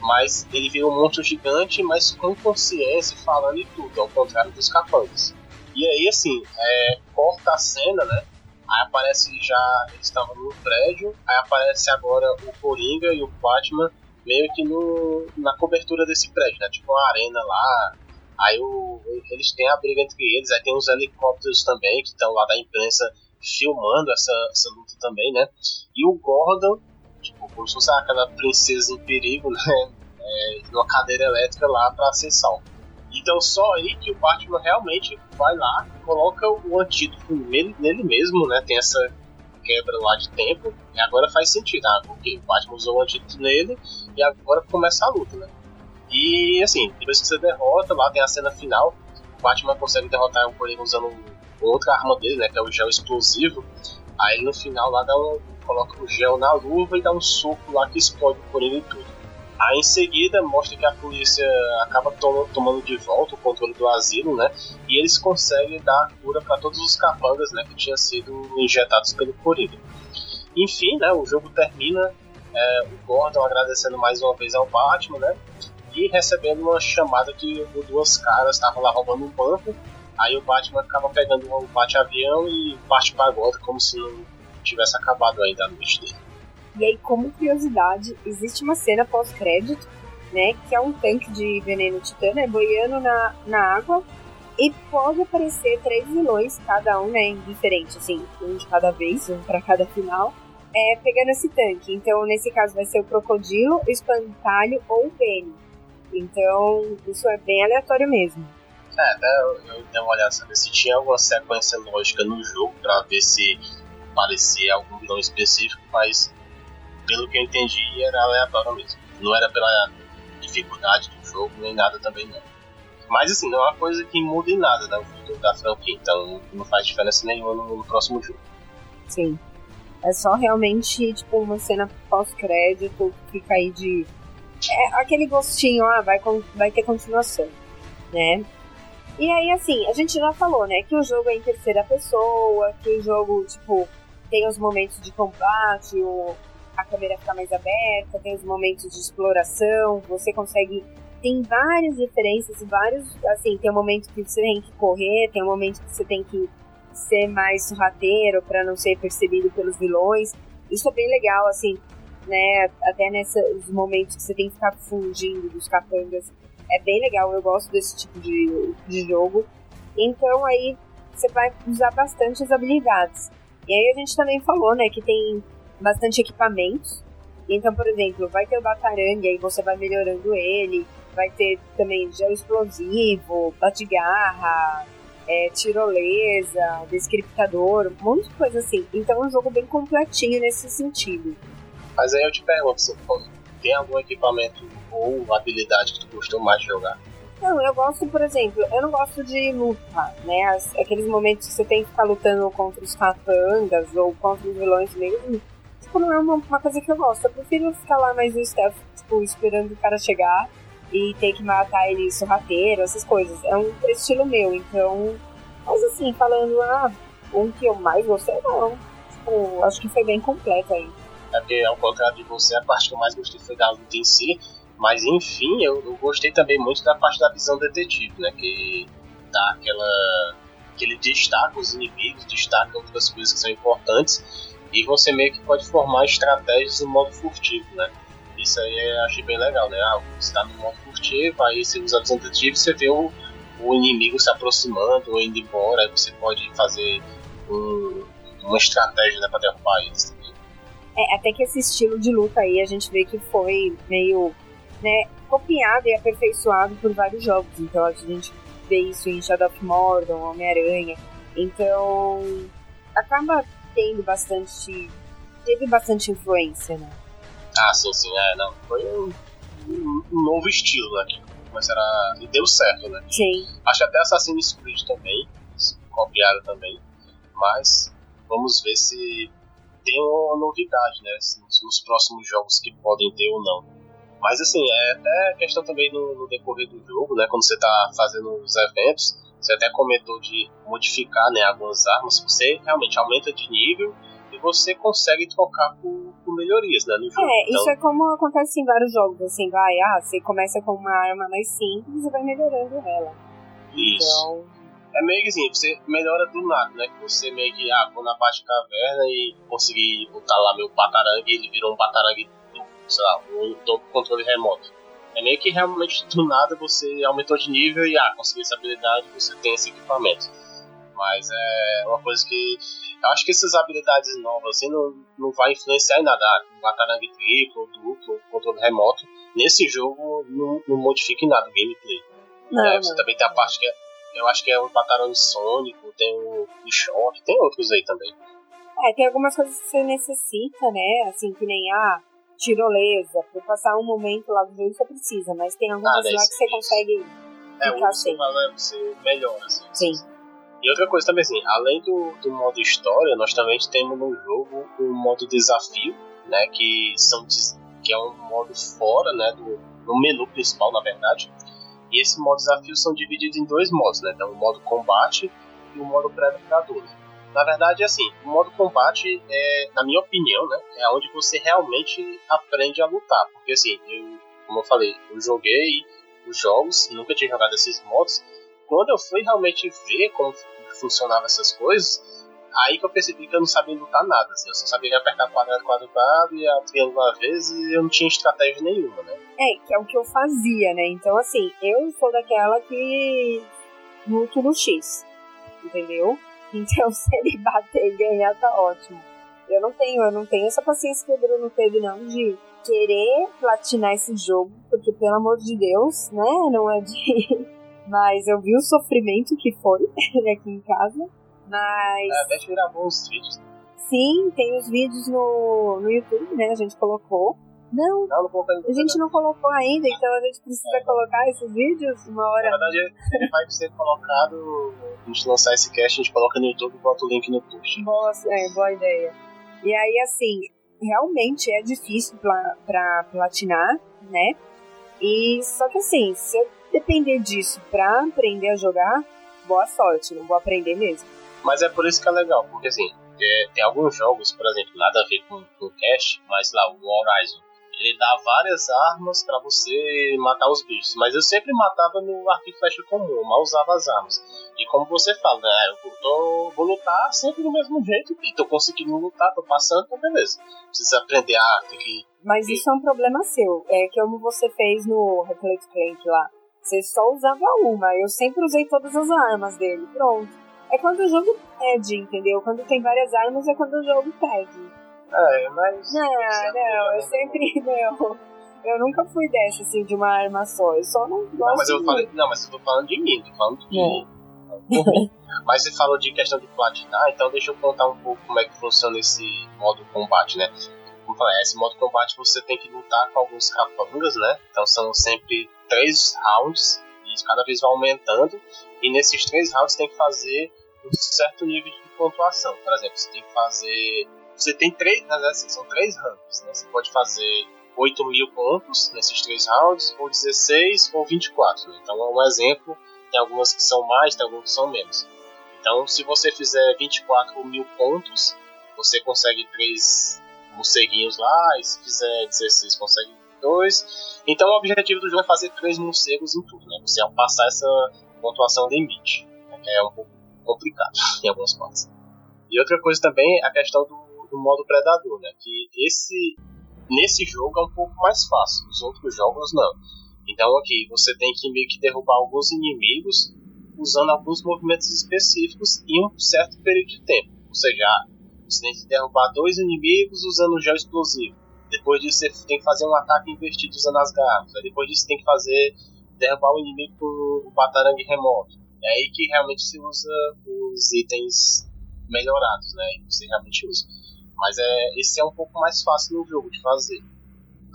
[SPEAKER 3] mas ele vira um monstro gigante, mas com consciência, falando e tudo, ao contrário dos capangas. E aí, assim, é, corta a cena, né? Aí aparece já, eles estavam no prédio, aí aparece agora o Coringa e o Batman meio que no, na cobertura desse prédio, né? Tipo uma arena lá, Aí o, eles têm a briga entre eles, aí tem os helicópteros também que estão lá da imprensa filmando essa, essa luta também, né? E o Gordon, tipo, como se fosse aquela princesa em perigo, [laughs] né? É, numa cadeira elétrica lá para ser salvo. Então só aí que o Batman realmente vai lá, coloca o antídoto nele, nele mesmo, né? Tem essa quebra lá de tempo, e agora faz sentido, ah, porque o Batman usou o antídoto nele e agora começa a luta, né? E assim, depois que você derrota, lá tem a cena final, o Batman consegue derrotar o Coringa usando outra arma dele, né? Que é o gel explosivo. Aí no final lá dá um, coloca o gel na luva e dá um soco lá que explode o Coringa e tudo. Aí em seguida mostra que a polícia acaba to tomando de volta o controle do asilo, né? E eles conseguem dar a cura para todos os capangas, né? Que tinham sido injetados pelo Coringa. Enfim, né? O jogo termina é, o Gordon agradecendo mais uma vez ao Batman, né? Recebendo uma chamada que Duas Caras estavam lá roubando um banco. Aí o Batman acaba pegando um bate-avião e parte para Gotham como se não tivesse acabado ainda a noite dele.
[SPEAKER 2] E aí, como curiosidade, existe uma cena pós-crédito, né? Que é um tanque de veneno titã, né, boiando na, na água. E pode aparecer três vilões, cada um, né, diferente, assim, um de cada vez, um para cada final, é, pegando esse tanque. Então, nesse caso, vai ser o Crocodilo, o Espantalho ou o Penny. Então, isso é bem aleatório mesmo.
[SPEAKER 3] É, até eu, eu dei uma olhada saber se tinha alguma sequência lógica no jogo pra ver se parecia algum vilão específico, mas pelo que eu entendi era aleatório mesmo. Não era pela dificuldade do jogo nem nada também não. Mas assim, não é uma coisa que muda em nada né, o futuro da franquia, então não faz diferença nenhuma no, no próximo jogo.
[SPEAKER 2] Sim. É só realmente, tipo, uma cena pós-crédito, fica aí de é aquele gostinho, ah, vai, vai ter continuação, né? E aí, assim, a gente já falou, né, que o jogo é em terceira pessoa, que o jogo, tipo, tem os momentos de combate, o, a câmera fica mais aberta, tem os momentos de exploração, você consegue. Tem várias diferenças, vários. Assim, tem um momento que você tem que correr, tem um momento que você tem que ser mais sorrateiro para não ser percebido pelos vilões. Isso é bem legal, assim né? Até nesses momentos que você tem que ficar fugindo dos capangas. É bem legal, eu gosto desse tipo de, de jogo. Então aí você vai usar bastante as habilidades. E aí a gente também falou, né, que tem bastante equipamentos. Então, por exemplo, vai ter o Batarangue, aí você vai melhorando ele. Vai ter também gel explosivo, bate-garra, é, tirolesa, descriptador, um monte de coisa assim. Então é um jogo bem completinho nesse sentido.
[SPEAKER 3] Mas aí eu te pergunto, tem algum equipamento ou habilidade que tu gostou mais de jogar?
[SPEAKER 2] Não, eu gosto, por exemplo, eu não gosto de luta, né? As, aqueles momentos que você tem que ficar lutando contra os capangas ou contra os vilões mesmo. Tipo, não é uma, uma, coisa que eu gosto. Eu prefiro ficar lá mais no stealth, tipo, esperando o cara chegar e ter que matar ele sorrateiro, essas coisas. É um estilo meu, então. Mas assim, falando, ah, um que eu mais gostei, não. Tipo, acho que foi bem completo aí.
[SPEAKER 3] Porque, ao contrário de você, a parte que eu mais gostei foi da luta em si mas enfim, eu, eu, gostei também muito da parte da visão detetive, né? Que dá aquela. que ele destaca os inimigos, destaca outras coisas que são importantes, e você meio que pode formar estratégias no modo furtivo, né? Isso aí eu achei bem legal, né? Ah, você está no modo furtivo, aí você usa a visão detetive você vê o, o inimigo se aproximando ou indo embora, aí você pode fazer um, uma estratégia né, para derrubar eles.
[SPEAKER 2] É, até que esse estilo de luta aí a gente vê que foi meio né, copiado e aperfeiçoado por vários jogos. Então a gente vê isso em Shadow of Mordor, Homem-Aranha. Então acaba tendo bastante. teve bastante influência, né?
[SPEAKER 3] Ah, sim, sim, é, não. Foi um, um novo estilo, né? Que começaram a. e deu certo, né?
[SPEAKER 2] Sim.
[SPEAKER 3] Acho que até Assassin's Creed também, copiaram também. Mas vamos ver se tem uma novidade, né? Nos próximos jogos que podem ter ou não. Mas assim, é até questão também no, no decorrer do jogo, né? Quando você está fazendo os eventos, você até comentou de modificar né, algumas armas, você realmente aumenta de nível e você consegue trocar por, por melhorias né, no jogo.
[SPEAKER 2] É, então... isso é como acontece em vários jogos, assim, vai, ah, você começa com uma arma mais simples e vai melhorando ela.
[SPEAKER 3] Isso. Então... É meio que assim, você melhora do nada, né? Que você meio que, ah, vou na parte de caverna e consegui botar lá meu batarangue e ele virou um batarangue sei lá, um controle remoto. É meio que realmente do nada você aumentou de nível e ah, conseguiu essa habilidade você tem esse equipamento. Mas é uma coisa que. Eu acho que essas habilidades novas assim não, não vai influenciar em nada. Ah, Batarangue triplo, duplo, controle remoto. Nesse jogo não, não modifica em nada o gameplay. Não, é, você não. também tem a parte que é, eu acho que é o Batarão Sônico, tem o, Shock, tem outros aí também.
[SPEAKER 2] É, tem algumas coisas que você necessita, né? Assim, que nem, ah, tirolesa, para passar um momento lá do jogo você precisa, mas tem algumas ah, lá que você consegue
[SPEAKER 3] é, ficar sem. É, você melhora, assim.
[SPEAKER 2] Sim.
[SPEAKER 3] E outra coisa também, assim, além do, do modo história, nós também temos no jogo o um modo desafio, né, que, são, que é um modo fora, né, do, do menu principal, na verdade. E esse modo desafio são divididos em dois modos, né, então o modo combate e o modo predador. Na verdade, assim, o modo combate, é, na minha opinião, né, é onde você realmente aprende a lutar. Porque, assim, eu, como eu falei, eu joguei os jogos, nunca tinha jogado esses modos. Quando eu fui realmente ver como funcionavam essas coisas, aí que eu percebi que eu não sabia lutar nada. Assim, eu só sabia apertar quadrado, quadrado e a triângulo uma vez e eu não tinha estratégia nenhuma, né?
[SPEAKER 2] É, que é o que eu fazia, né? Então, assim, eu sou daquela que luto no X, entendeu? [laughs] Então, se ele bater e ganhar, tá ótimo. Eu não tenho, eu não tenho essa paciência que o Bruno teve, não, de querer platinar esse jogo, porque, pelo amor de Deus, né, não é de... [laughs] Mas eu vi o sofrimento que foi [laughs] aqui em casa, mas...
[SPEAKER 3] É, até gravou os vídeos.
[SPEAKER 2] Sim, tem os vídeos no, no YouTube, né, a gente colocou. Não,
[SPEAKER 3] não, não
[SPEAKER 2] a gente não colocou ainda, então a gente precisa é. colocar esses vídeos uma hora.
[SPEAKER 3] Na verdade, ele vai ser colocado. A gente lançar esse cast, a gente coloca no YouTube e bota o link no post.
[SPEAKER 2] Boa, é, boa ideia. E aí, assim, realmente é difícil pra, pra platinar, né? E só que assim, se eu depender disso pra aprender a jogar, boa sorte, não vou aprender mesmo.
[SPEAKER 3] Mas é por isso que é legal, porque assim, é, tem alguns jogos, por exemplo, nada a ver com, com o Cast, mas lá, o Horizon ele dá várias armas para você matar os bichos. Mas eu sempre matava no arco e flecha comum, mal usava as armas. E como você fala, né, eu tô, vou lutar sempre do mesmo jeito e tô conseguindo lutar, tô passando, então beleza. Precisa aprender a que.
[SPEAKER 2] Mas isso é um problema seu. É que como você fez no Reclate Clank lá. Você só usava uma, eu sempre usei todas as armas dele, pronto. É quando o jogo pede, entendeu? Quando tem várias armas é quando o jogo pede.
[SPEAKER 3] É, mas.
[SPEAKER 2] Não, não, eu sempre. [laughs] Não. Eu nunca fui dessa, assim, de uma arma só. Eu só não gosto.
[SPEAKER 3] Não, mas eu falei. Não, mas eu tô falando de mim, tô falando de
[SPEAKER 2] É.
[SPEAKER 3] mim. [laughs] Mas você falou de questão de platinar, então deixa eu contar um pouco como é que funciona esse modo combate, né? Como eu falei, esse modo combate você tem que lutar com alguns capangas, né? Então são sempre três rounds, cada vez vai aumentando, e nesses três rounds tem que fazer um certo nível de pontuação. Por exemplo, você tem que fazer. Você tem três, verdade, assim, são três ranks, né? Você pode fazer 8 mil pontos nesses três rounds, ou 16 ou 24. Né? Então é um exemplo, tem algumas que são mais, tem algumas que são menos. Então se você fizer 24 mil pontos, você consegue três morceguinhos lá, e se fizer 16 consegue Então o objetivo do jogo é fazer três morcegos em tudo, né? Você passar essa pontuação limite, né? que é um pouco complicado [laughs] em algumas partes. E outra coisa também é a questão do, do modo predador, né? Que esse nesse jogo é um pouco mais fácil, nos outros jogos não. Então aqui você tem que meio que derrubar alguns inimigos usando alguns movimentos específicos em um certo período de tempo. Ou seja, você tem que derrubar dois inimigos usando o gel explosivo. Depois disso você tem que fazer um ataque invertido usando as garras. Aí Depois disso tem que fazer derrubar o inimigo com o batarangue remoto. É aí que realmente se usa os itens melhorados, né? Que você realmente usa. Mas é, esse é um pouco mais fácil no jogo de fazer.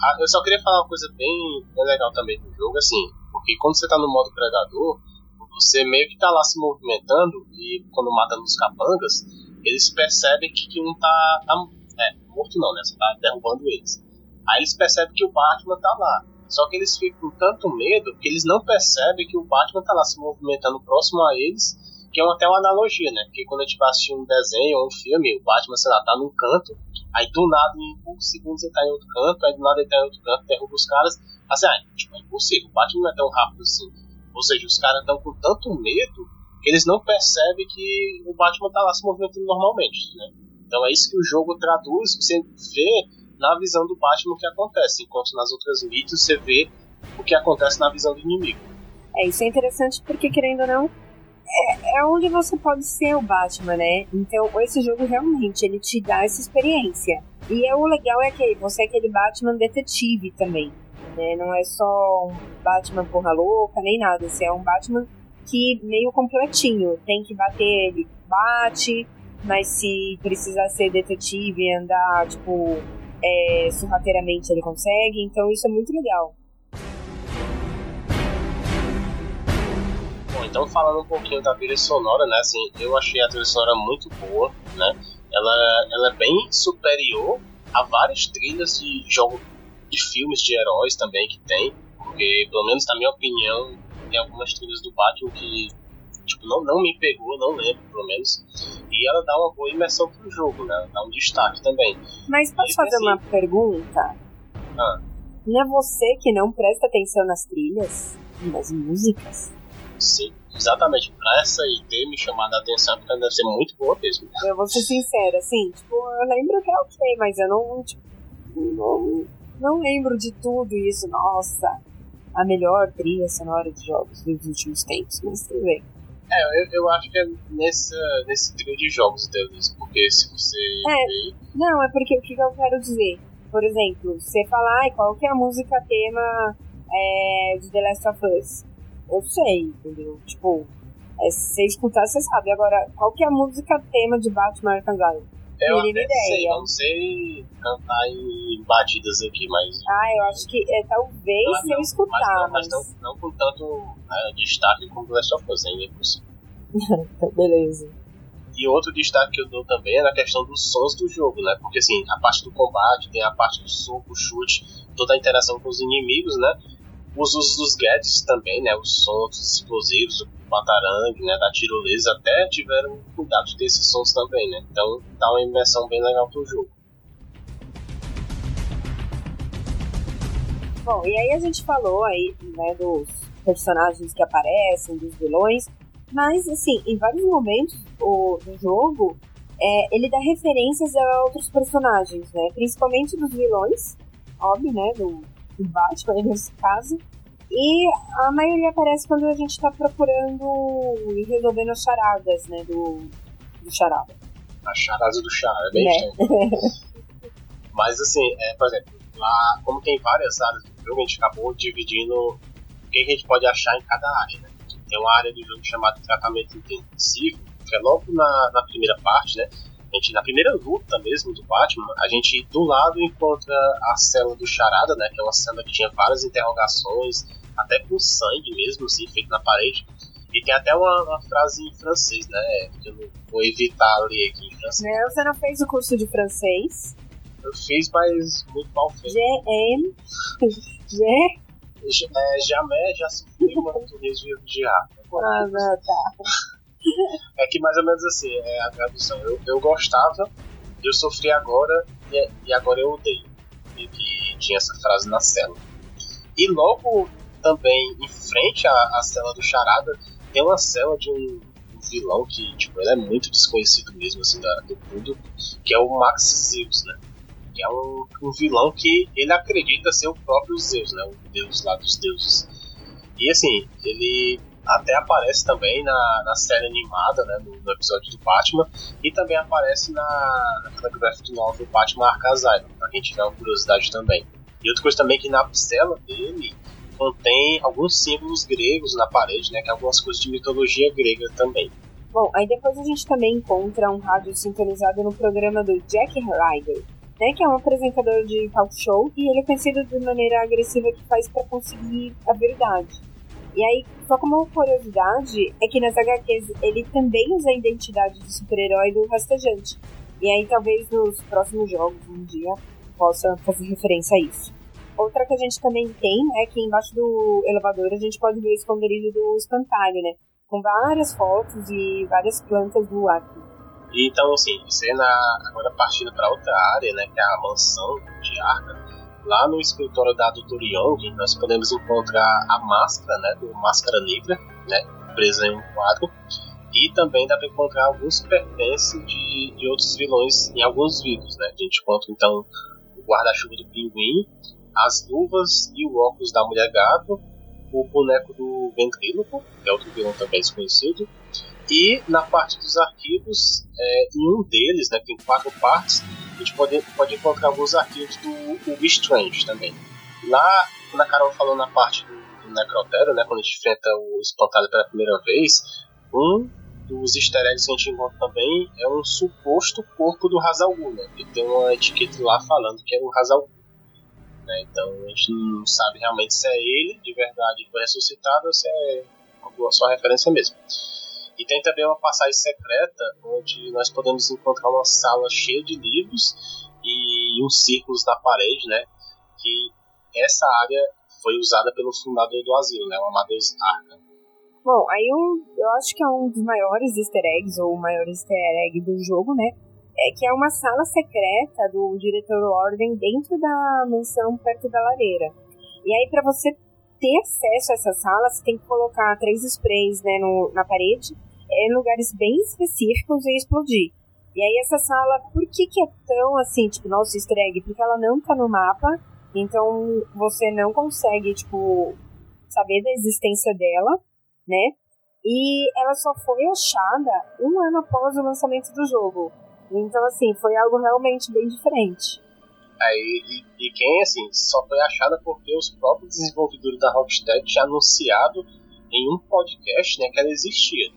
[SPEAKER 3] Ah, eu só queria falar uma coisa bem, bem legal também do jogo, assim, porque quando você tá no modo predador, você meio que tá lá se movimentando e quando mata nos capangas, eles percebem que, que um tá, tá é, morto não, né? Você tá derrubando eles. Aí eles percebem que o Batman tá lá. Só que eles ficam com tanto medo que eles não percebem que o Batman tá lá se movimentando próximo a eles, que é até uma analogia, né? Porque quando a gente vai assistir um desenho ou um filme, o Batman, sei lá, tá num canto, aí do nada, em poucos segundos, ele tá em outro canto, aí do nada ele tá em outro canto, derruba os caras. Assim, ah, tipo, é impossível, o Batman não é tão rápido assim. Ou seja, os caras estão com tanto medo que eles não percebem que o Batman tá lá se movimentando normalmente, né? Então é isso que o jogo traduz, você vê na visão do Batman o que acontece, enquanto nas outras mídias você vê o que acontece na visão do inimigo.
[SPEAKER 2] É, isso é interessante porque, querendo ou não, é, é onde você pode ser o Batman, né? Então, esse jogo realmente, ele te dá essa experiência. E é, o legal é que você é aquele Batman detetive também, né? Não é só um Batman porra louca, nem nada. Você é um Batman que meio completinho. Tem que bater, ele bate, mas se precisar ser detetive e andar, tipo, é, sorrateiramente ele consegue. Então, isso é muito legal.
[SPEAKER 3] Bom, então falando um pouquinho da trilha sonora, né? Assim, eu achei a trilha sonora muito boa, né? Ela, ela é bem superior a várias trilhas de jogo de filmes de heróis também que tem, porque pelo menos na minha opinião tem algumas trilhas do Batman que tipo não, não me pegou, não lembro pelo menos, e ela dá uma boa imersão pro jogo, né? Dá um destaque também.
[SPEAKER 2] Mas posso
[SPEAKER 3] E,
[SPEAKER 2] fazer
[SPEAKER 3] assim-
[SPEAKER 2] uma pergunta?
[SPEAKER 3] Ah.
[SPEAKER 2] Não é você que não presta atenção nas trilhas? e Nas músicas?
[SPEAKER 3] Sim, exatamente pra essa IT me chamar a atenção porque ela deve ser muito boa mesmo.
[SPEAKER 2] Eu vou ser sincera, assim, tipo, eu lembro que é ok, mas eu não, tipo, não, não lembro de tudo isso. Nossa, a melhor trilha sonora de jogos dos últimos tempos, mas tudo bem.
[SPEAKER 3] É, eu, eu acho que é nessa, nesse trio de jogos deles, porque se você
[SPEAKER 2] É.
[SPEAKER 3] ver,
[SPEAKER 2] Não, é porque o que eu quero dizer? Por exemplo, você fala, ai, qual que é a música tema é, de The Last of Us? Eu sei, entendeu? Tipo, é, se você escutar, você sabe. Agora, qual que é a música tema de Batman Arkham Asylum?
[SPEAKER 3] Eu até sei,
[SPEAKER 2] ideia.
[SPEAKER 3] eu não sei cantar em batidas aqui, mas.
[SPEAKER 2] Ah, eu acho que é, talvez
[SPEAKER 3] Mas
[SPEAKER 2] se
[SPEAKER 3] não,
[SPEAKER 2] eu escutar,
[SPEAKER 3] mas,
[SPEAKER 2] mas.
[SPEAKER 3] não, mas não, não com tanto né, destaque como The Last of Us ainda é possível.
[SPEAKER 2] Tá, [laughs] Beleza.
[SPEAKER 3] E outro destaque que eu dou também é na questão dos sons do jogo, né? Porque assim, a parte do combate, tem a parte do soco, chute, toda a interação com os inimigos, né? Os usos dos gadgets também, né? Os sons dos explosivos, o batarangue, né? Da tirolesa, até tiveram cuidado de ter esses sons também, né? Então dá uma imersão bem legal pro jogo.
[SPEAKER 2] Bom, e aí a gente falou aí, né, dos personagens que aparecem, dos vilões, mas, assim, em vários momentos o, do jogo, é, ele dá referências a outros personagens, né, principalmente dos vilões, óbvio, né, do, do Batman, nesse caso, e a maioria aparece quando a gente tá procurando e resolvendo as charadas, né, do, do charada.
[SPEAKER 3] A charada do chá, é bem
[SPEAKER 2] Né? [laughs]
[SPEAKER 3] Mas assim, é, por exemplo, lá, como tem várias áreas do jogo, a gente acabou dividindo o que a gente pode achar em cada área, né? Tem uma área do jogo chamada tratamento intensivo, que é logo na, na primeira parte, né? A gente, na primeira luta mesmo do Batman, a gente do lado encontra a cela do Charada, né? Que é uma cela que tinha várias interrogações, até com sangue mesmo, assim, feito na parede. E tem até uma, uma, frase em francês, né? Que eu vou evitar ler aqui em francês.
[SPEAKER 2] Não, você não fez o curso de francês?
[SPEAKER 3] Eu fiz, mas muito mal feito.
[SPEAKER 2] GM. G.
[SPEAKER 3] É, jamais já sofri uma natureza de ar.
[SPEAKER 2] Ah, tá.
[SPEAKER 3] É que mais ou menos assim, é a tradução. Eu, eu gostava, eu sofri agora e, e agora eu odeio. E que tinha essa frase na cela. E logo também em frente à, à cela do Charada tem uma cela de um, um, vilão que tipo, ele é muito desconhecido mesmo assim da, do mundo, que é o Max Zeus, né? Que é um, um vilão que ele acredita ser o próprio Zeus, né? O deus lá dos deuses. E assim, ele até aparece também na, na série animada, né, no, no, episódio do Batman, e também aparece na, na graphic novel Batman Arkham pra quem tiver uma curiosidade também. E outra coisa também é que na cela dele contém alguns símbolos gregos na parede, né, que é algumas coisas de mitologia grega também.
[SPEAKER 2] Bom, aí depois a gente também encontra um rádio sintonizado no programa do Jack Ryder, né, que é um apresentador de talk show e ele é conhecido de maneira agressiva que faz para conseguir a verdade. E aí, só como curiosidade, é que nas HQs ele também usa a identidade de super-herói do rastejante. E aí talvez nos próximos jogos, um dia, possa fazer referência a isso. Outra que a gente também tem é que embaixo do elevador a gente pode ver o esconderijo do espantalho, né? Com várias fotos e várias plantas do Arkham.
[SPEAKER 3] Então, assim, você na, agora partindo para outra área, né, que é a mansão de Arkham, Lá no escritório da Dr. Young, nós podemos encontrar a máscara, né, do Máscara Negra, né, presa em um quadro. E também dá para encontrar alguns pertences de, de outros vilões em alguns vídeos, né. A gente encontra, então, o guarda-chuva do pinguim, as luvas e o óculos da mulher gato, o boneco do ventríloco, que é outro vilão também desconhecido, e na parte dos arquivos, é, em um deles, né, tem quatro partes, a gente pode, pode encontrar alguns arquivos do Hugo Strange também. Lá, quando a Carol falou na parte do, do Necrotério, né, quando a gente enfrenta o espantalho pela primeira vez, um dos easter eggs que a gente encontra também é um suposto corpo do Hazal né, que tem uma etiqueta lá falando que é o Hazal né, então a gente não sabe realmente se é ele de verdade que foi ressuscitado ou se é só referência mesmo. E tem também uma passagem secreta onde nós podemos encontrar uma sala cheia de livros e uns círculos na parede, né? Que essa área foi usada pelo fundador do asilo, né? O Amadeus Arkham.
[SPEAKER 2] Bom, aí eu, eu acho que é um dos maiores easter eggs, ou o maior easter egg do jogo, né? É que é uma sala secreta do diretor Ordem dentro da mansão perto da lareira. E aí, para você ter acesso a essa sala, você tem que colocar três sprays né, no, na parede, em lugares bem específicos e explodir. E aí essa sala, por que que é tão assim, tipo, nosso easter egg? Porque ela não tá no mapa, então você não consegue, tipo, saber da existência dela, né? E ela só foi achada um ano após o lançamento do jogo. Então, assim, foi algo realmente bem diferente.
[SPEAKER 3] Aí, e, e quem, assim, só foi achada porque os próprios desenvolvedores da Rocksteady tinham anunciado em um podcast, né, que ela existia.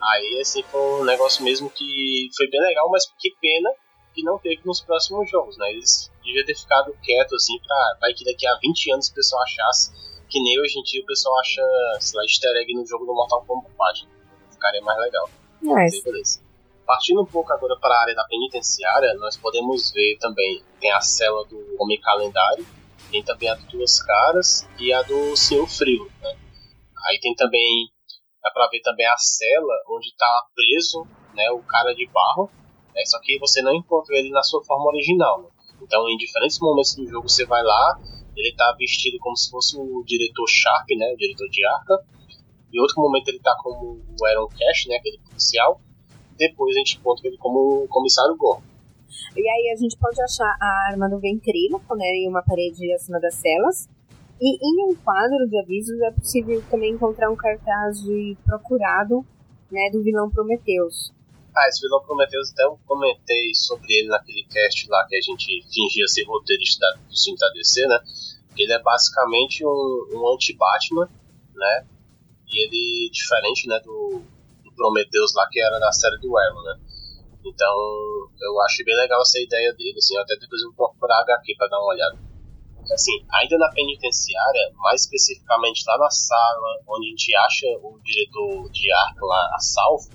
[SPEAKER 3] Aí, assim, foi um negócio mesmo que foi bem legal, mas que pena que não teve nos próximos jogos, né? Eles deviam ter ficado quieto, assim, pra vai que daqui a 20 anos o pessoal achasse que nem hoje em dia o pessoal acha, sei lá, easter egg no jogo do Mortal Kombat. Ficaria mais legal.
[SPEAKER 2] Nice.
[SPEAKER 3] Beleza. Partindo um pouco agora para a área da penitenciária, nós podemos ver também tem a cela do Homem Calendário, tem também a do Duas Caras e a do Senhor Frio. Né? Aí tem também, dá para ver também a cela onde está preso né, o cara de barro, né? só que você não encontra ele na sua forma original. Né? Então, em diferentes momentos do jogo, você vai lá, ele está vestido como se fosse o diretor Sharp, né, o diretor de arca. Em outro momento, ele está como o Aaron Cash, né, aquele policial depois a gente encontra ele como o comissário Gordon.
[SPEAKER 2] E aí a gente pode achar a arma no ventríloco, né, em uma parede acima das celas. E em um quadro de avisos é possível também encontrar um cartaz de procurado, né, do vilão Prometheus.
[SPEAKER 3] Ah, esse vilão Prometheus até eu comentei sobre ele naquele cast lá que a gente fingia ser roteirista do filme da DC, né? Ele é basicamente um, um anti-Batman, né? E ele, diferente né, do, do Prometheus lá, que era da série do Arrow, né? Então, eu achei bem legal essa ideia dele, assim, até depois eu vou procurar HQ pra dar uma olhada. Assim, ainda na penitenciária, mais especificamente lá na sala onde a gente acha o diretor de arca lá, a salvo,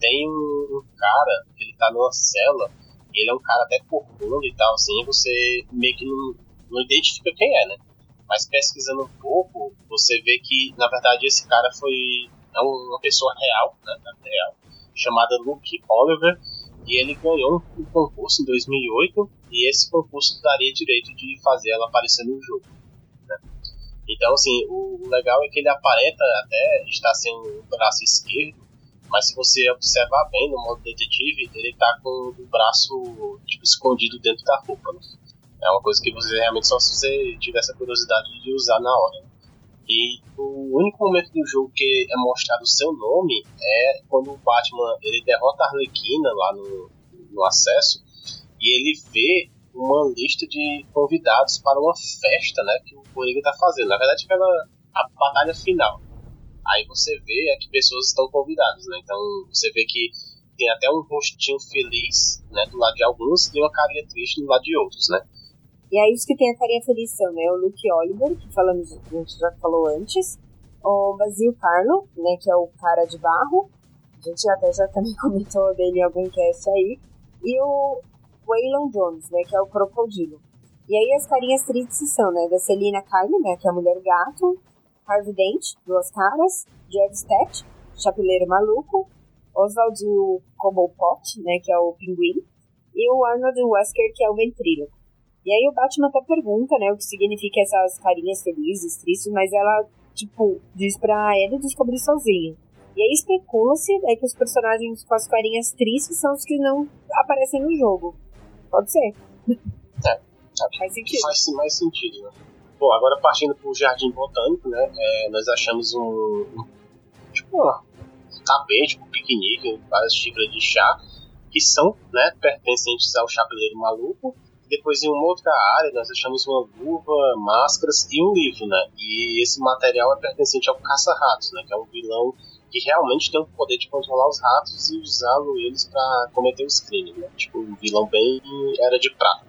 [SPEAKER 3] tem um, cara, ele tá numa cela, ele é um cara até corcunda e tal, assim, você meio que não, não identifica quem é, né? Mas pesquisando um pouco, você vê que, na verdade, esse cara foi é uma pessoa real, né, real, chamada Luke Oliver, e ele ganhou um concurso em 2008, e esse concurso daria direito de fazer ela aparecer no jogo. Né? Então, assim, o legal é que ele aparenta até estar sendo o braço esquerdo, mas se você observar bem no modo detetive, ele tá com o braço tipo, escondido dentro da roupa. Né? É uma coisa que você realmente só se você tiver essa curiosidade de usar na hora. E o único momento do jogo que é mostrado o seu nome é quando o Batman ele derrota a Arlequina lá no, no acesso e ele vê uma lista de convidados para uma festa né, que o Coringa está fazendo. Na verdade, pela a batalha final. Aí você vê é que pessoas estão convidadas, né? Então você vê que tem até um rostinho feliz né, do lado de alguns e uma carinha triste do lado de outros, né?
[SPEAKER 2] E aí os que tem a carinha feliz são, né, o Luke Oliver, que falamos, a gente já falou antes, o Basil Carlo, né, que é o cara de barro, a gente até já também [laughs] comentou dele em algum cast aí, e o Waylon Jones, né, que é o crocodilo. E aí as carinhas tristes são, né, da Selina Kyle, né, que é a mulher gato, Harvey Dent, duas caras, Jeff Stat, chapeleiro maluco, Oswald Cobblepot, né, que é o pinguim, e o Arnold Wesker, que é o ventríloco. E aí o Batman até pergunta, né, o que significa essas carinhas felizes, tristes, mas ela, tipo, diz pra ele descobrir sozinho. E aí especula-se é que os personagens com as carinhas tristes são os que não aparecem no jogo. Pode ser.
[SPEAKER 3] É, [laughs] faz sentido. Faz mais sentido, né? Bom, agora partindo pro Jardim Botânico, né, é, nós achamos um, um tipo, um tapete, um piquenique, várias xícaras de chá, que são, né, pertencentes ao Chapeleiro Maluco, depois, em uma outra área, nós achamos uma luva, máscaras e um livro, né? E esse material é pertencente ao Caça-Ratos, né? Que é um vilão que realmente tem o poder de controlar os ratos e usá-lo eles para cometer os crimes, né? Tipo, um vilão bem era de prata.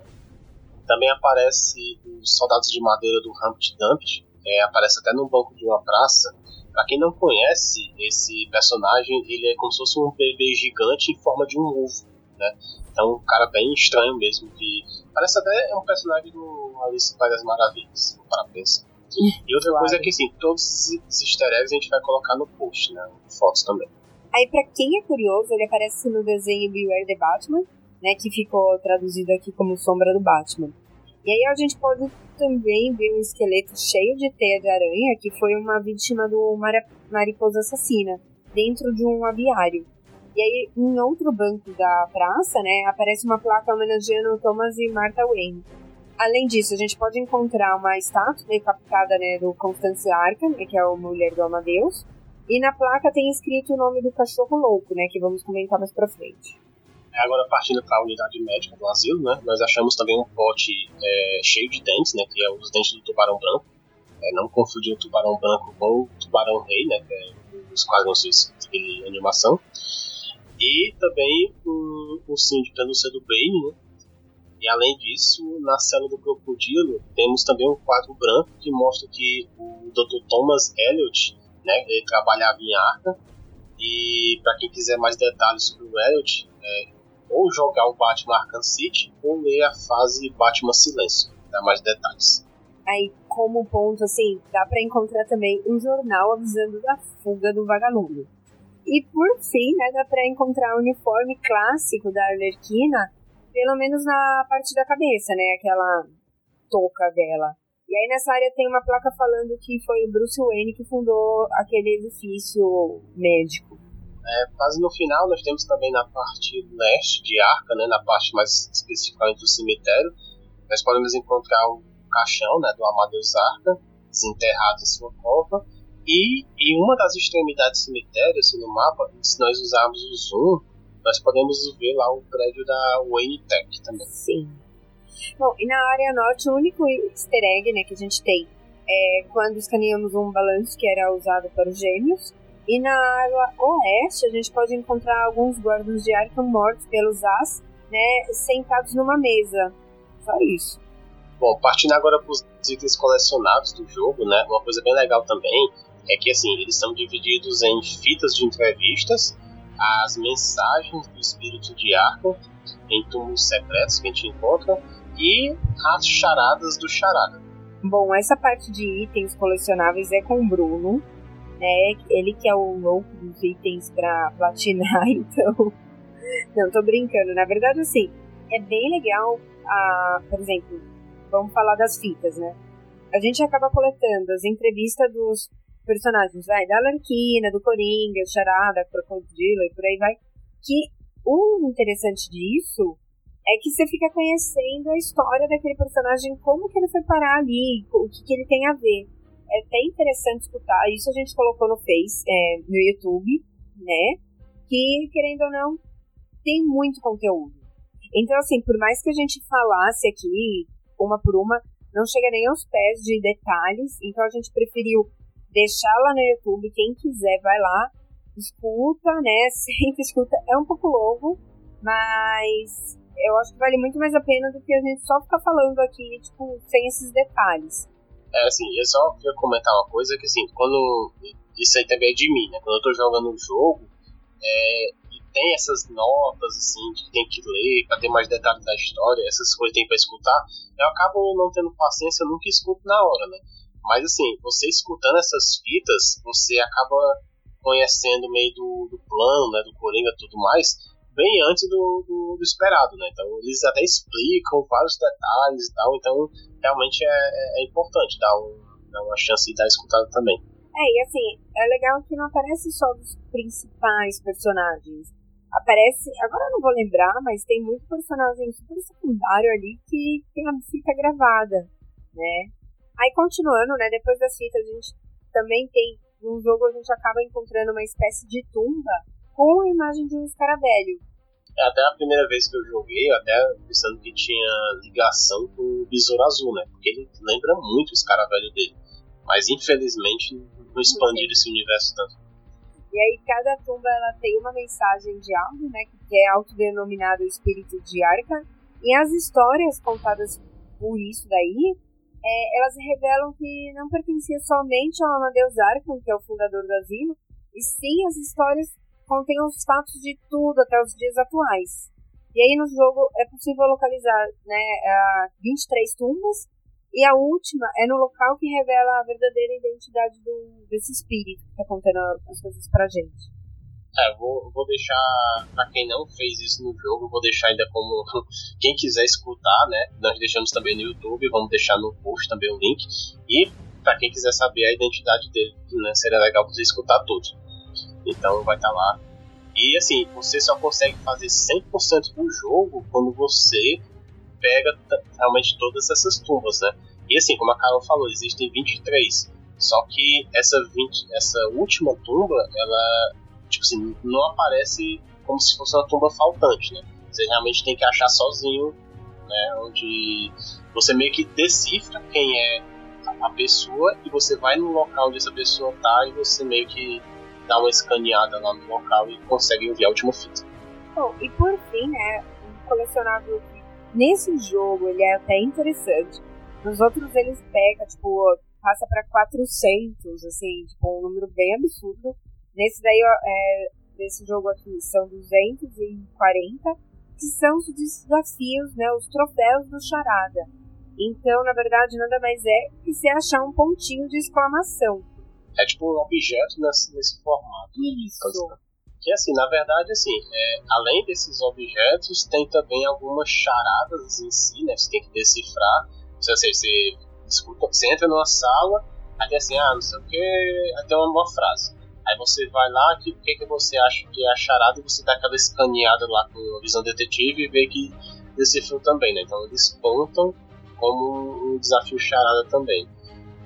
[SPEAKER 3] Também aparece os soldados de madeira do Humpty Dumpty, é, aparece até no banco de uma praça. Para quem não conhece esse personagem, ele é como se fosse um bebê gigante em forma de um ovo, né? Então, um cara bem estranho mesmo, que parece até um personagem do Alice País das Maravilhas, para pensar. E outra claro. coisa é que, assim, todos esses easter eggs a gente vai colocar no post, né? Fotos também.
[SPEAKER 2] Aí, pra quem é curioso, ele aparece no desenho Beware the Batman, né? Que ficou traduzido aqui como Sombra do Batman. E aí a gente pode também ver um esqueleto cheio de teia de aranha, que foi uma vítima do mariposa assassina, dentro de um aviário. E aí, em outro banco da praça, né, aparece uma placa homenageando Thomas e Martha Wayne. Além disso, a gente pode encontrar uma estátua decapitada né, do Constance Arkham, né, que é a mulher do Amadeus. E na placa tem escrito o nome do cachorro louco, né, que vamos comentar mais pra frente.
[SPEAKER 3] É, agora, partindo para a unidade médica do asilo, né, nós achamos também um pote é, cheio de dentes, né, que é os dentes do tubarão branco. É, não confundir o tubarão branco com o tubarão rei, né, que é os quadros de animação. E também o, o síndico da Lúcia do Bane, né? E além disso, na cela do crocodilo, temos também um quadro branco que mostra que o Dr. Thomas Elliot, né, ele trabalhava em Arca. E para quem quiser mais detalhes sobre o Elliot, é, ou jogar o Batman Arkham City ou ler a fase Batman Silêncio, dá mais detalhes.
[SPEAKER 2] Aí, como ponto, assim, dá para encontrar também um jornal avisando da fuga do vagalume. E por fim, né, dá pra encontrar o uniforme clássico da Arlequina, pelo menos na parte da cabeça, né? Aquela touca dela. E aí nessa área tem uma placa falando que foi o Bruce Wayne que fundou aquele edifício médico.
[SPEAKER 3] É, quase no final nós temos também na parte leste de Arca, né, na parte mais especificamente do cemitério, nós podemos encontrar o caixão né, do Amadeus Arca, desenterrado em sua cova, e em uma das extremidades do cemitério, assim, no mapa, se nós usarmos o zoom, nós podemos ver lá o prédio da Wayne Tech também.
[SPEAKER 2] Sim. Bom, e na área norte, o único easter egg né, que a gente tem é quando escaneamos um balanço que era usado para os gêmeos. E na área oeste, a gente pode encontrar alguns guardas de Arkham mortos pelos As, né, sentados numa mesa. Só isso.
[SPEAKER 3] Bom, partindo agora para os itens colecionados do jogo, né, uma coisa bem legal também é que assim eles são divididos em fitas de entrevistas, as mensagens do espírito de Arkham em túmulos secretos que a gente encontra e as charadas do charada.
[SPEAKER 2] Bom, essa parte de itens colecionáveis é com o Bruno, né? Ele que é o louco dos itens para platinar, [laughs] então. Não, tô brincando. Na verdade, assim, é bem legal, a, por exemplo, vamos falar das fitas, né? A gente acaba coletando as entrevistas dos personagens, vai, da Larquina, do Coringa, Charada, Crocodilo e por aí vai. Que o interessante disso é que você fica conhecendo a história daquele personagem, como que ele foi parar ali, o que, que ele tem a ver. É até interessante escutar, isso a gente colocou no Face, é, no YouTube, né? Que, querendo ou não, tem muito conteúdo. Então, assim, por mais que a gente falasse aqui, uma por uma, não chega nem aos pés de detalhes, então a gente preferiu deixar lá no YouTube, quem quiser vai lá, escuta, né? [laughs] Sempre escuta, é um pouco longo, mas eu acho que vale muito mais a pena do que a gente só ficar falando aqui, tipo, sem esses detalhes.
[SPEAKER 3] É, assim, eu só queria comentar uma coisa que, assim, quando. Isso aí também é de mim, né? Quando eu tô jogando um jogo, é, e tem essas notas, assim, que tem que ler pra ter mais detalhes da história, essas coisas tem pra escutar, eu acabo não tendo paciência, eu nunca escuto na hora, né? Mas, assim, você escutando essas fitas, você acaba conhecendo meio do, do plano, né, do Coringa e tudo mais, bem antes do, do, do, esperado, né? Então eles até explicam vários detalhes e tal, então realmente é, é, é importante dar, um, dar uma chance de dar escutada também.
[SPEAKER 2] É, e assim, é legal que não aparece só dos principais personagens. Aparece, agora eu não vou lembrar, mas tem muito personagem super secundário ali que tem a fita gravada, né? Aí continuando, né, depois das fitas a gente também tem, no jogo a gente acaba encontrando uma espécie de tumba com a imagem de um escaravelho.
[SPEAKER 3] É até a primeira vez que eu joguei, até pensando que tinha ligação com o Besouro Azul, né? Porque ele lembra muito o escaravelho dele. Mas infelizmente não expandiram esse universo tanto.
[SPEAKER 2] E aí cada tumba ela tem uma mensagem de algo, né? Que é autodenominado Espírito de Arca. E as histórias contadas por isso daí, é, elas revelam que não pertencia somente ao Amadeus Arkham, que é o fundador do asilo, e sim as histórias contém os fatos de tudo até os dias atuais. E aí no jogo é possível localizar né, 23 tumbas, e a última é no local que revela a verdadeira identidade do, desse espírito que está contando as coisas pra gente.
[SPEAKER 3] É, vou, vou deixar, pra quem não fez isso no jogo, vou deixar ainda como [laughs] quem quiser escutar, né? Nós deixamos também no YouTube, vamos deixar no post também o link. E para quem quiser saber a identidade dele, né? Seria legal você escutar tudo. Então vai estar tá lá. E assim, você só consegue fazer 100% do jogo quando você pega realmente todas essas tumbas, né? E assim, como a Carol falou, existem 23. Só que essa, 20, essa última tumba, ela tipo assim, não aparece como se fosse uma tumba faltante, né? Você realmente tem que achar sozinho, né? Onde você meio que decifra quem é a pessoa e você vai no local onde essa pessoa tá e você meio que dá uma escaneada lá no local e consegue ouvir a última fita.
[SPEAKER 2] Bom, e por fim, né, um colecionável nesse jogo ele é até interessante. Nos outros eles pega, tipo, passa para 400, assim, tipo, um número bem absurdo. Nesse daí, é, jogo aqui, são 240, que são os desafios, né, os troféus do Charada. Então, na verdade, nada mais é que se achar um pontinho de exclamação.
[SPEAKER 3] É tipo um objeto nesse, nesse formato.
[SPEAKER 2] Isso.
[SPEAKER 3] Que assim, na verdade, assim, é, além desses objetos, tem também algumas charadas em si, né? Você tem que decifrar. Você, assim, você, escuta, você entra numa sala, aí tem assim, ah, não sei o que, até uma, uma frase. Aí você vai lá, o que, que, que você acha que é a charada, e você dá aquela escaneada lá com a visão detetive e vê que decifrou também, né? Então eles contam como um desafio charada também.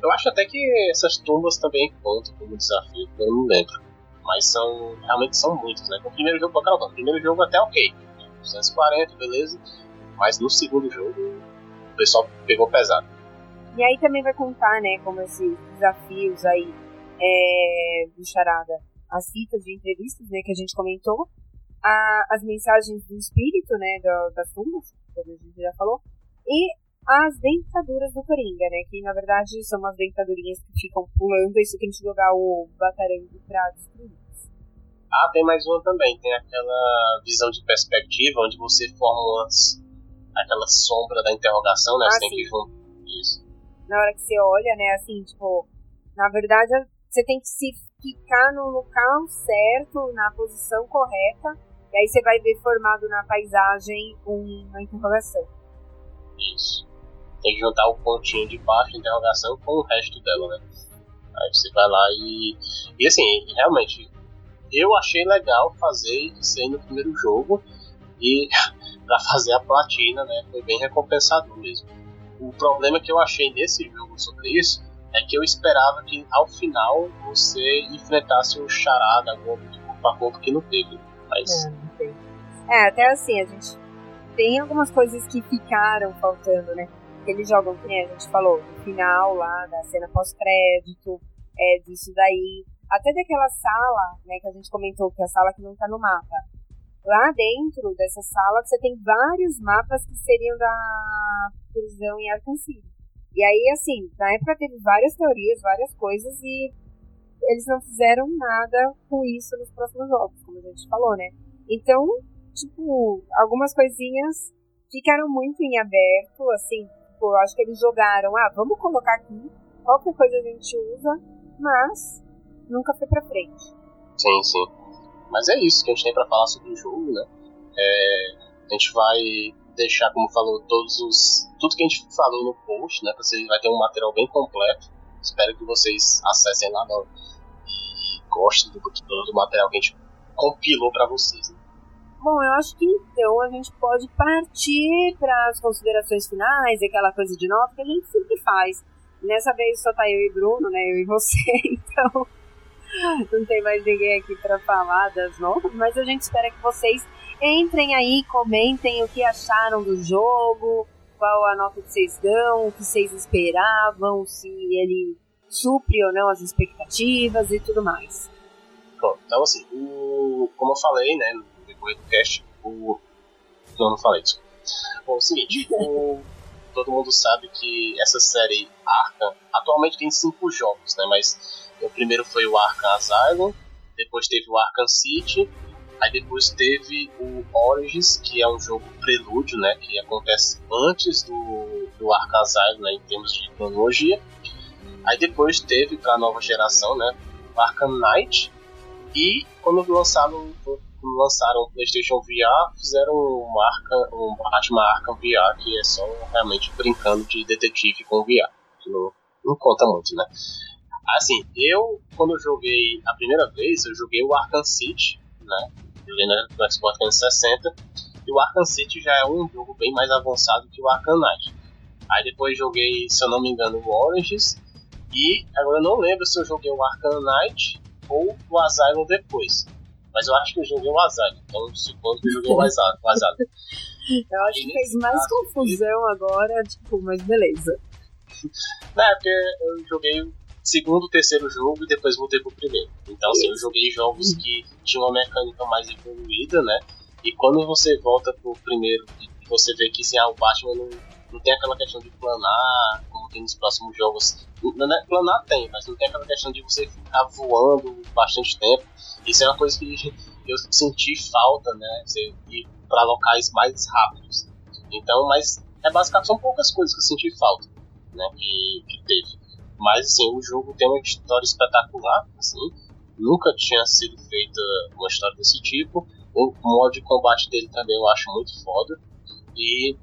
[SPEAKER 3] Eu acho até que essas tumbas também contam como desafio, eu não lembro. Mas são. Realmente são muitos, né? O primeiro jogo, aquela o primeiro jogo até ok. 240, beleza. Mas no segundo jogo o pessoal pegou pesado.
[SPEAKER 2] E aí também vai contar, né, como esses desafios aí é, do Charada, as citas de entrevistas, né, que a gente comentou, a, as mensagens do espírito, né, do, das tumbas, que a gente já falou, e as dentaduras do Coringa, né, que na verdade são umas dentadurinhas que ficam pulando, isso tem que jogar o batarangue pra destruir.
[SPEAKER 3] Ah, tem mais uma também, tem aquela visão de perspectiva, onde você forma umas, aquela sombra da interrogação, né, ah, você sim. tem que juntar isso.
[SPEAKER 2] Na hora que você olha, né, assim, tipo, na verdade você tem que se ficar no local certo, na posição correta, e aí você vai ver formado na paisagem uma interrogação.
[SPEAKER 3] Isso. Tem que juntar o pontinho de baixo, interrogação, com o resto dela, né? Aí você vai lá e. E assim, realmente, eu achei legal fazer isso aí no primeiro jogo. E [laughs] para fazer a platina, né? Foi bem recompensador mesmo. O problema que eu achei nesse jogo sobre isso é que eu esperava que ao final você enfrentasse o charada, algum corpo a corpo que não teve. Mas...
[SPEAKER 2] É, é, até assim, a gente tem algumas coisas que ficaram faltando, né? Eles jogam, que a gente falou, no final lá, da cena pós-crédito, é, disso daí. Até daquela sala, né, que a gente comentou, que é a sala que não tá no mapa. Lá dentro dessa sala, você tem vários mapas que seriam da prisão em City. E aí, assim, na época teve várias teorias, várias coisas, e eles não fizeram nada com isso nos próximos jogos, como a gente falou, né? Então, tipo, algumas coisinhas ficaram muito em aberto, assim, tipo, eu acho que eles jogaram, ah, vamos colocar aqui, qualquer coisa a gente usa, mas nunca foi pra frente.
[SPEAKER 3] Sim, sim. Mas é isso que a gente tem pra falar sobre o jogo, né? É, a gente vai deixar, como falou, todos os. Tudo que a gente falou no post, né? Você vai ter um material bem completo. Espero que vocês acessem lá no, e gostem do, do material que a gente compilou para vocês. Né?
[SPEAKER 2] Bom, eu acho que então a gente pode partir para as considerações finais, aquela coisa de nota que a gente sempre faz. Nessa vez só tá eu e Bruno, né? Eu e você, [laughs] então não tem mais ninguém aqui para falar das notas, mas a gente espera que vocês Entrem aí, comentem o que acharam do jogo, qual a nota que vocês dão, o que vocês esperavam, se ele supre ou não as expectativas e tudo mais.
[SPEAKER 3] Bom, então assim, o, como eu falei, né, no decorrer do cast, o. Não, não falei isso. Bom, é o seguinte, o, [laughs] todo mundo sabe que essa série Arkham atualmente tem cinco jogos, né? Mas o primeiro foi o Arkham Asylum, depois teve o Arkham City, Aí depois teve o Origins, que é um jogo prelúdio, né, que acontece antes do, do Arkham né, em termos de cronologia. Aí depois teve para a nova geração, né, Arkham Knight. E quando lançaram, quando lançaram o PlayStation VR, fizeram um, Arkham, um Batman Arkham VR, que é só realmente brincando de detetive com VR, que não, não conta muito, né. Assim, eu, quando eu joguei a primeira vez, eu joguei o Arkham City, né? Joguei no Xbox 360. E o Arkham City já é um jogo bem mais avançado que o Arkham Knight. Aí depois joguei, se eu não me engano, o Oranges. E agora eu não lembro se eu joguei o Arkham Knight ou o Asylum depois. Mas eu acho que eu joguei o Asylum. Então supondo que eu joguei o Asylum.
[SPEAKER 2] eu acho que fez mais confusão agora, tipo, mas beleza. [laughs]
[SPEAKER 3] Não, é porque eu joguei segundo, terceiro jogo e depois voltei pro primeiro. Então, assim, eu joguei jogos que tinham uma mecânica mais evoluída, né? E quando você volta pro primeiro e você vê que assim, ah, o Batman não, não tem aquela questão de planar, como tem nos próximos jogos. Não, é, planar tem, mas não tem aquela questão de você ficar voando bastante tempo. Isso é uma coisa que [laughs] eu senti falta, né? Você ir para locais mais rápidos. Então, mas é basicamente são poucas coisas que eu senti falta, né? Que, que teve. Mas assim, o jogo tem uma história espetacular, assim. Nunca tinha sido feita uma história desse tipo. O modo de combate dele também eu acho muito foda. E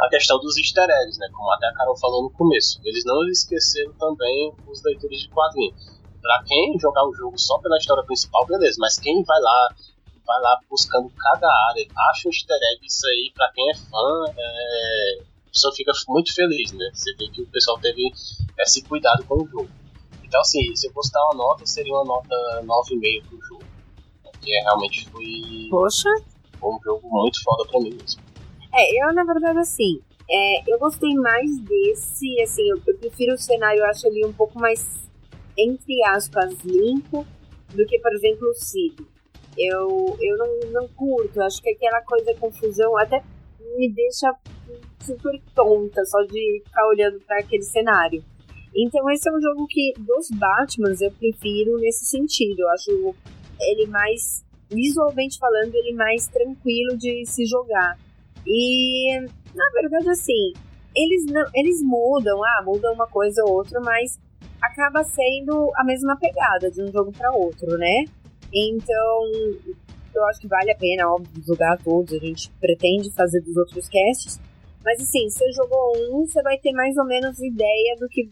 [SPEAKER 3] a questão dos easter eggs, né? Como até a Carol falou no começo. Eles não esqueceram também os leitores de quadrinhos. Pra quem jogar o jogo só pela história principal, beleza. Mas quem vai lá, vai lá buscando cada área, acha um easter egg, isso aí, pra quem é fã, é, pessoa fica muito feliz, né? Você vê que o pessoal teve esse cuidado com o jogo. Então, assim, se eu fosse dar uma nota, seria uma nota 9,5 pro jogo. Porque realmente foi.
[SPEAKER 2] Poxa!
[SPEAKER 3] Foi um jogo muito foda pra mim mesmo.
[SPEAKER 2] É, eu, na verdade, assim, é, eu gostei mais desse, assim, eu, eu prefiro o cenário, eu acho ele um pouco mais, entre aspas, limpo, do que, por exemplo, o Cid. Eu, eu não, não curto, acho que aquela coisa confusão até me deixa super tonta só de ficar olhando para aquele cenário. Então esse é um jogo que dos Batmans eu prefiro nesse sentido. Eu acho ele mais visualmente falando ele mais tranquilo de se jogar. E na verdade assim, eles não, eles mudam, ah, mudam uma coisa ou outra, mas acaba sendo a mesma pegada de um jogo para outro, né? Então, eu acho que vale a pena, óbvio, jogar todos. A gente pretende fazer dos outros casts. Mas assim, você jogou um, você vai ter mais ou menos ideia do que,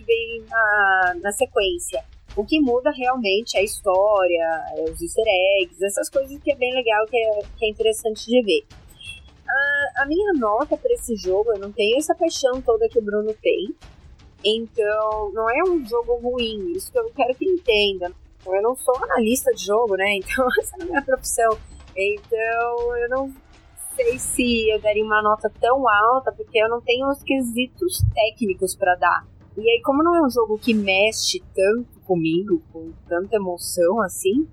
[SPEAKER 2] vem na, na sequência. O que muda realmente é a história, é os easter eggs, essas coisas que é bem legal, que é, que é interessante de ver. A, a minha nota para esse jogo, eu não tenho essa paixão toda que o Bruno tem. Então, não é um jogo ruim, isso que eu quero que entenda. Eu não sou analista de jogo, né? [laughs] Então, essa não é a minha profissão. Então, eu não sei se eu daria uma nota tão alta, porque eu não tenho os quesitos técnicos para dar. E aí, como não é um jogo que mexe tanto comigo, com tanta emoção assim,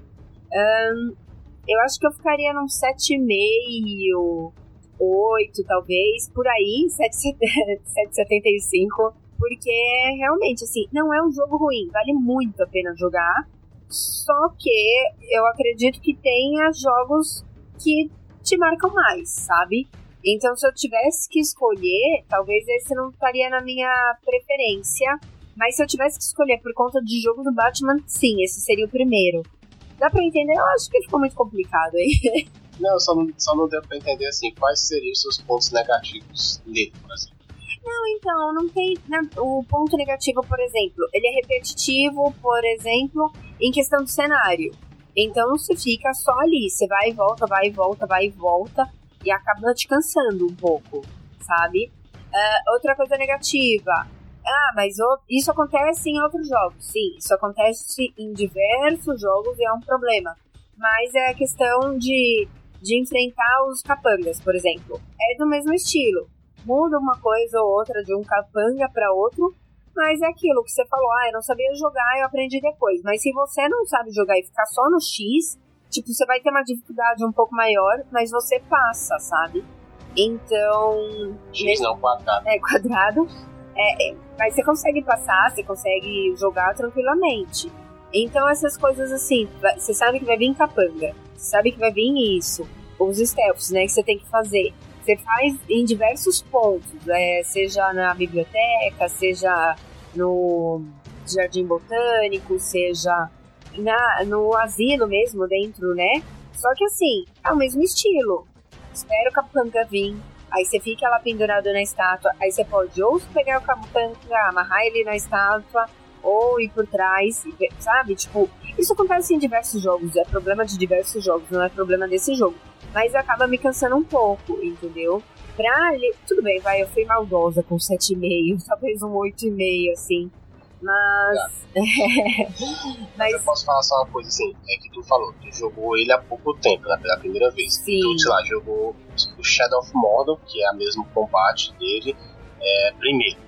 [SPEAKER 2] eu acho que eu ficaria num 7,5, 8 talvez, por aí, 7,75 porque realmente, assim, não é um jogo ruim, vale muito a pena jogar. Só que eu acredito que tenha jogos que te marcam mais, sabe? Então, se eu tivesse que escolher, talvez esse não estaria na minha preferência. Mas se eu tivesse que escolher por conta de jogo do Batman, sim, esse seria o primeiro. Dá pra entender? Eu acho que ficou muito complicado aí. [laughs]
[SPEAKER 3] Não, só não, só não deu pra entender assim, quais seriam os seus pontos negativos nele, por exemplo.
[SPEAKER 2] Não, então, não tem. Né, o ponto negativo, por exemplo, ele é repetitivo, por exemplo, em questão do cenário. Então você fica só ali, você vai e volta, vai e volta, vai e volta, e acaba te cansando um pouco, sabe? Uh, outra coisa negativa. Ah, mas isso acontece em outros jogos. Sim, isso acontece em diversos jogos e é um problema. Mas é a questão de, de enfrentar os capangas, por exemplo. É do mesmo estilo muda uma coisa ou outra de um capanga para outro, mas é aquilo que você falou, ah, eu não sabia jogar, eu aprendi depois. Mas se você não sabe jogar e ficar só no X, tipo, você vai ter uma dificuldade um pouco maior, mas você passa, sabe? Então.
[SPEAKER 3] X não, quadrado.
[SPEAKER 2] É, quadrado. É, é, mas você consegue passar, você consegue jogar tranquilamente. Então essas coisas assim, você sabe que vai vir capanga, você sabe que vai vir isso, os stealths, né, que você tem que fazer. Você faz em diversos pontos, é, seja na biblioteca, seja no jardim botânico, seja na, no asilo mesmo dentro, né? Só que assim, é o mesmo estilo. Espera o capanga vir, aí você fica lá pendurado na estátua, aí você pode ou pegar o capanga, amarrar ele na estátua, ou ir por trás, sabe? Tipo, isso acontece em diversos jogos, é problema de diversos jogos, não é problema desse jogo mas acaba me cansando um pouco, entendeu? Pra ele, tudo bem, vai, eu fui maldosa com 7,5, [laughs] talvez um 8,5, assim. Mas. [laughs]
[SPEAKER 3] mas... Eu posso falar só uma coisa assim: é que tu falou, tu jogou ele há pouco tempo, né, pela primeira vez.
[SPEAKER 2] Sim.
[SPEAKER 3] Tu, sei lá, jogou o Shadow of Mordor, que é o mesmo combate dele, é, primeiro.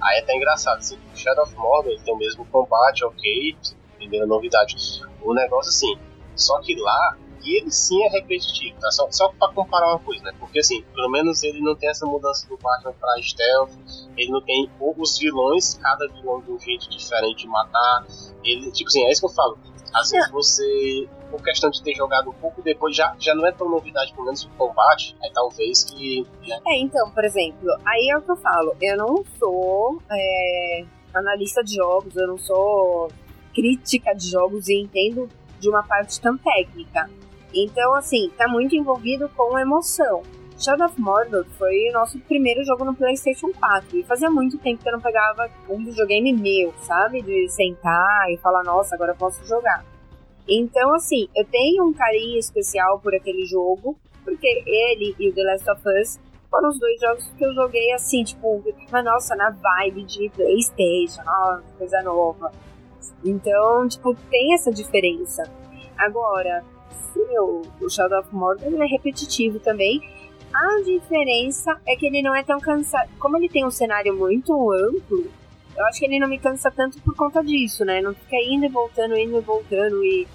[SPEAKER 3] Aí é até engraçado, assim, o Shadow of Mordor ele tem o mesmo combate, ok, primeira novidade. O negócio assim, só que lá e ele sim é repetitivo, tá? Só, só pra comparar uma coisa, né? Porque assim, pelo menos ele não tem essa mudança do Batman pra stealth, ele não tem os vilões, cada vilão de um jeito diferente de matar. Ele, tipo assim, é isso que eu falo. Às vezes você, por questão de ter jogado um pouco depois, já, já não é tão novidade, pelo menos o combate, aí talvez que.
[SPEAKER 2] Né? É, então, por exemplo, aí é o que eu falo, eu não sou é, analista de jogos, eu não sou crítica de jogos e entendo de uma parte tão técnica. Então, assim, tá muito envolvido com emoção. Shadow of Mordor foi o nosso primeiro jogo no PlayStation 4 e fazia muito tempo que eu não pegava um videogame meu, sabe? De sentar e falar, nossa, agora eu posso jogar. Então, assim, eu tenho um carinho especial por aquele jogo, porque ele e o The Last of Us foram os dois jogos que eu joguei assim, tipo, mas nossa, na vibe de PlayStation, nossa, coisa nova. Então, tipo, tem essa diferença. Agora, sim, o, o Shadow of Mordor é repetitivo também. A diferença é que ele não é tão cansado. Como ele tem um cenário muito amplo, eu acho que ele não me cansa tanto por conta disso, né? Não fica indo e voltando, indo e voltando e.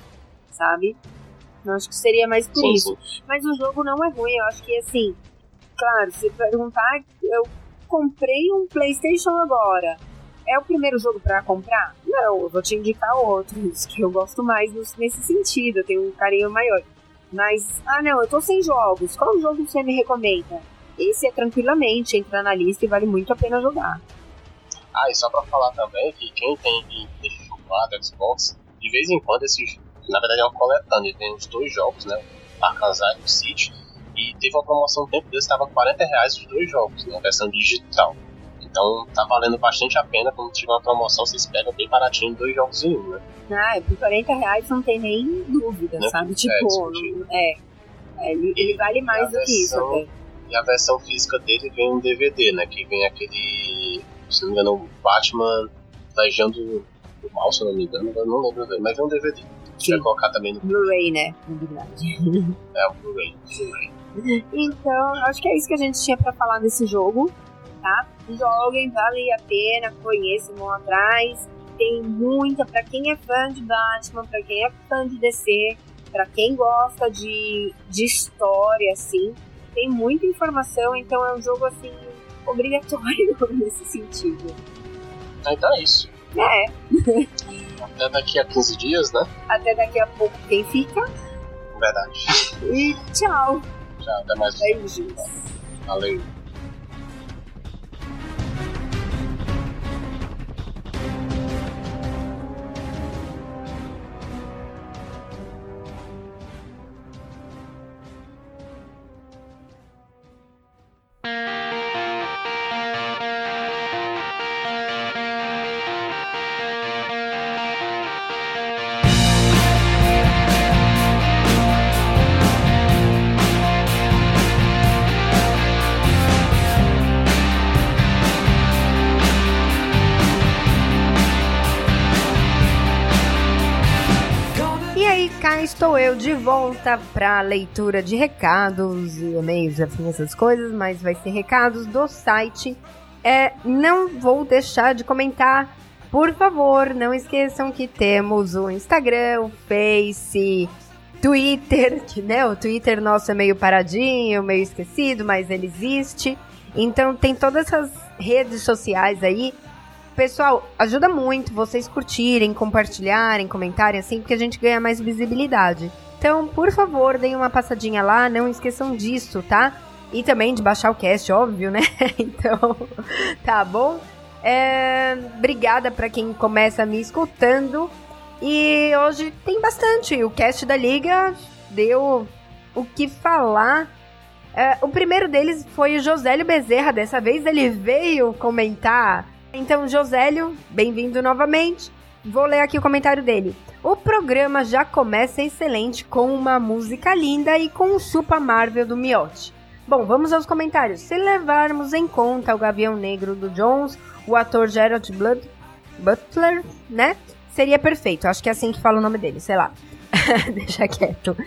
[SPEAKER 2] Sabe? Eu acho que seria mais por sim, isso. Sim. Mas o jogo não é ruim, eu acho que assim. Claro, se perguntar, eu comprei um PlayStation agora. É o primeiro jogo para comprar? Não, eu vou te indicar outros que eu gosto mais nesse sentido, eu tenho um carinho maior. Mas, ah não, eu tô sem jogos. Qual jogo você me recomenda? Esse é tranquilamente, entra na lista e vale muito a pena jogar.
[SPEAKER 3] Ah, e só pra falar também que quem tem PlayStation 4, Xbox, de vez em quando esses. Na verdade é uma coletânea, tem os dois jogos, né? Arkham e City. E teve uma promoção um tempo desse, tava 40 reais os dois jogos, né? Versão digital. Então tá valendo bastante a pena quando tiver uma promoção, vocês pegam bem baratinho dois jogos em um, né?
[SPEAKER 2] Ah, por 40 reais não tem nem dúvida, não, sabe? É, tipo, é, é, ele, ele vale mais do versão, que isso até.
[SPEAKER 3] E a versão física dele vem um DVD, né? Que vem aquele se não me engano, Batman Legião do, do Mal, se não me engano, eu não lembro, mas é um DVD. Sim. Vai colocar também no
[SPEAKER 2] Blu-ray, né?
[SPEAKER 3] É, [laughs] o Blu-ray.
[SPEAKER 2] então, acho que é isso que a gente tinha pra falar desse jogo, tá? Joguem, vale a pena, conheçam, vão atrás. Tem muita, pra quem é fã de Batman, pra quem é fã de DC, pra quem gosta de, de história, assim, tem muita informação, então é um jogo, assim, obrigatório [laughs] nesse sentido.
[SPEAKER 3] Então é isso.
[SPEAKER 2] É.
[SPEAKER 3] Até daqui a 15 dias, né?
[SPEAKER 2] Até daqui a pouco quem fica.
[SPEAKER 3] Verdade.
[SPEAKER 2] E tchau.
[SPEAKER 3] Tchau, até mais.
[SPEAKER 2] Beijos.
[SPEAKER 3] Valeu.
[SPEAKER 2] Thank you. Eu de volta para leitura de recados e e-mails, assim, essas coisas, mas vai ser recados do site. É, não vou deixar de comentar, por favor, não esqueçam que temos o Instagram, o Face, Twitter, [laughs] que né, o Twitter nosso é meio paradinho, meio esquecido, mas ele existe. Então tem todas essas redes sociais aí Pessoal, ajuda muito vocês curtirem, compartilharem, comentarem assim, porque a gente ganha mais visibilidade. Então, por favor, deem uma passadinha lá, não esqueçam disso, tá? E também de baixar o cast, óbvio, né? [laughs] então, tá bom? É, obrigada para quem começa me escutando. E hoje tem bastante. O cast da Liga deu o que falar. É, o primeiro deles foi o Josélio Bezerra. Dessa vez ele veio comentar então, Josélio, bem-vindo novamente. Vou ler aqui o comentário dele. O programa já começa excelente com uma música linda e com o Super Marvel do Miotti. Bom, vamos aos comentários. Se levarmos em conta o Gavião Negro do Jones, o ator Gerald Blood, Butler, né? Seria perfeito. Acho que é assim que fala o nome dele, sei lá. [laughs] Deixa quieto.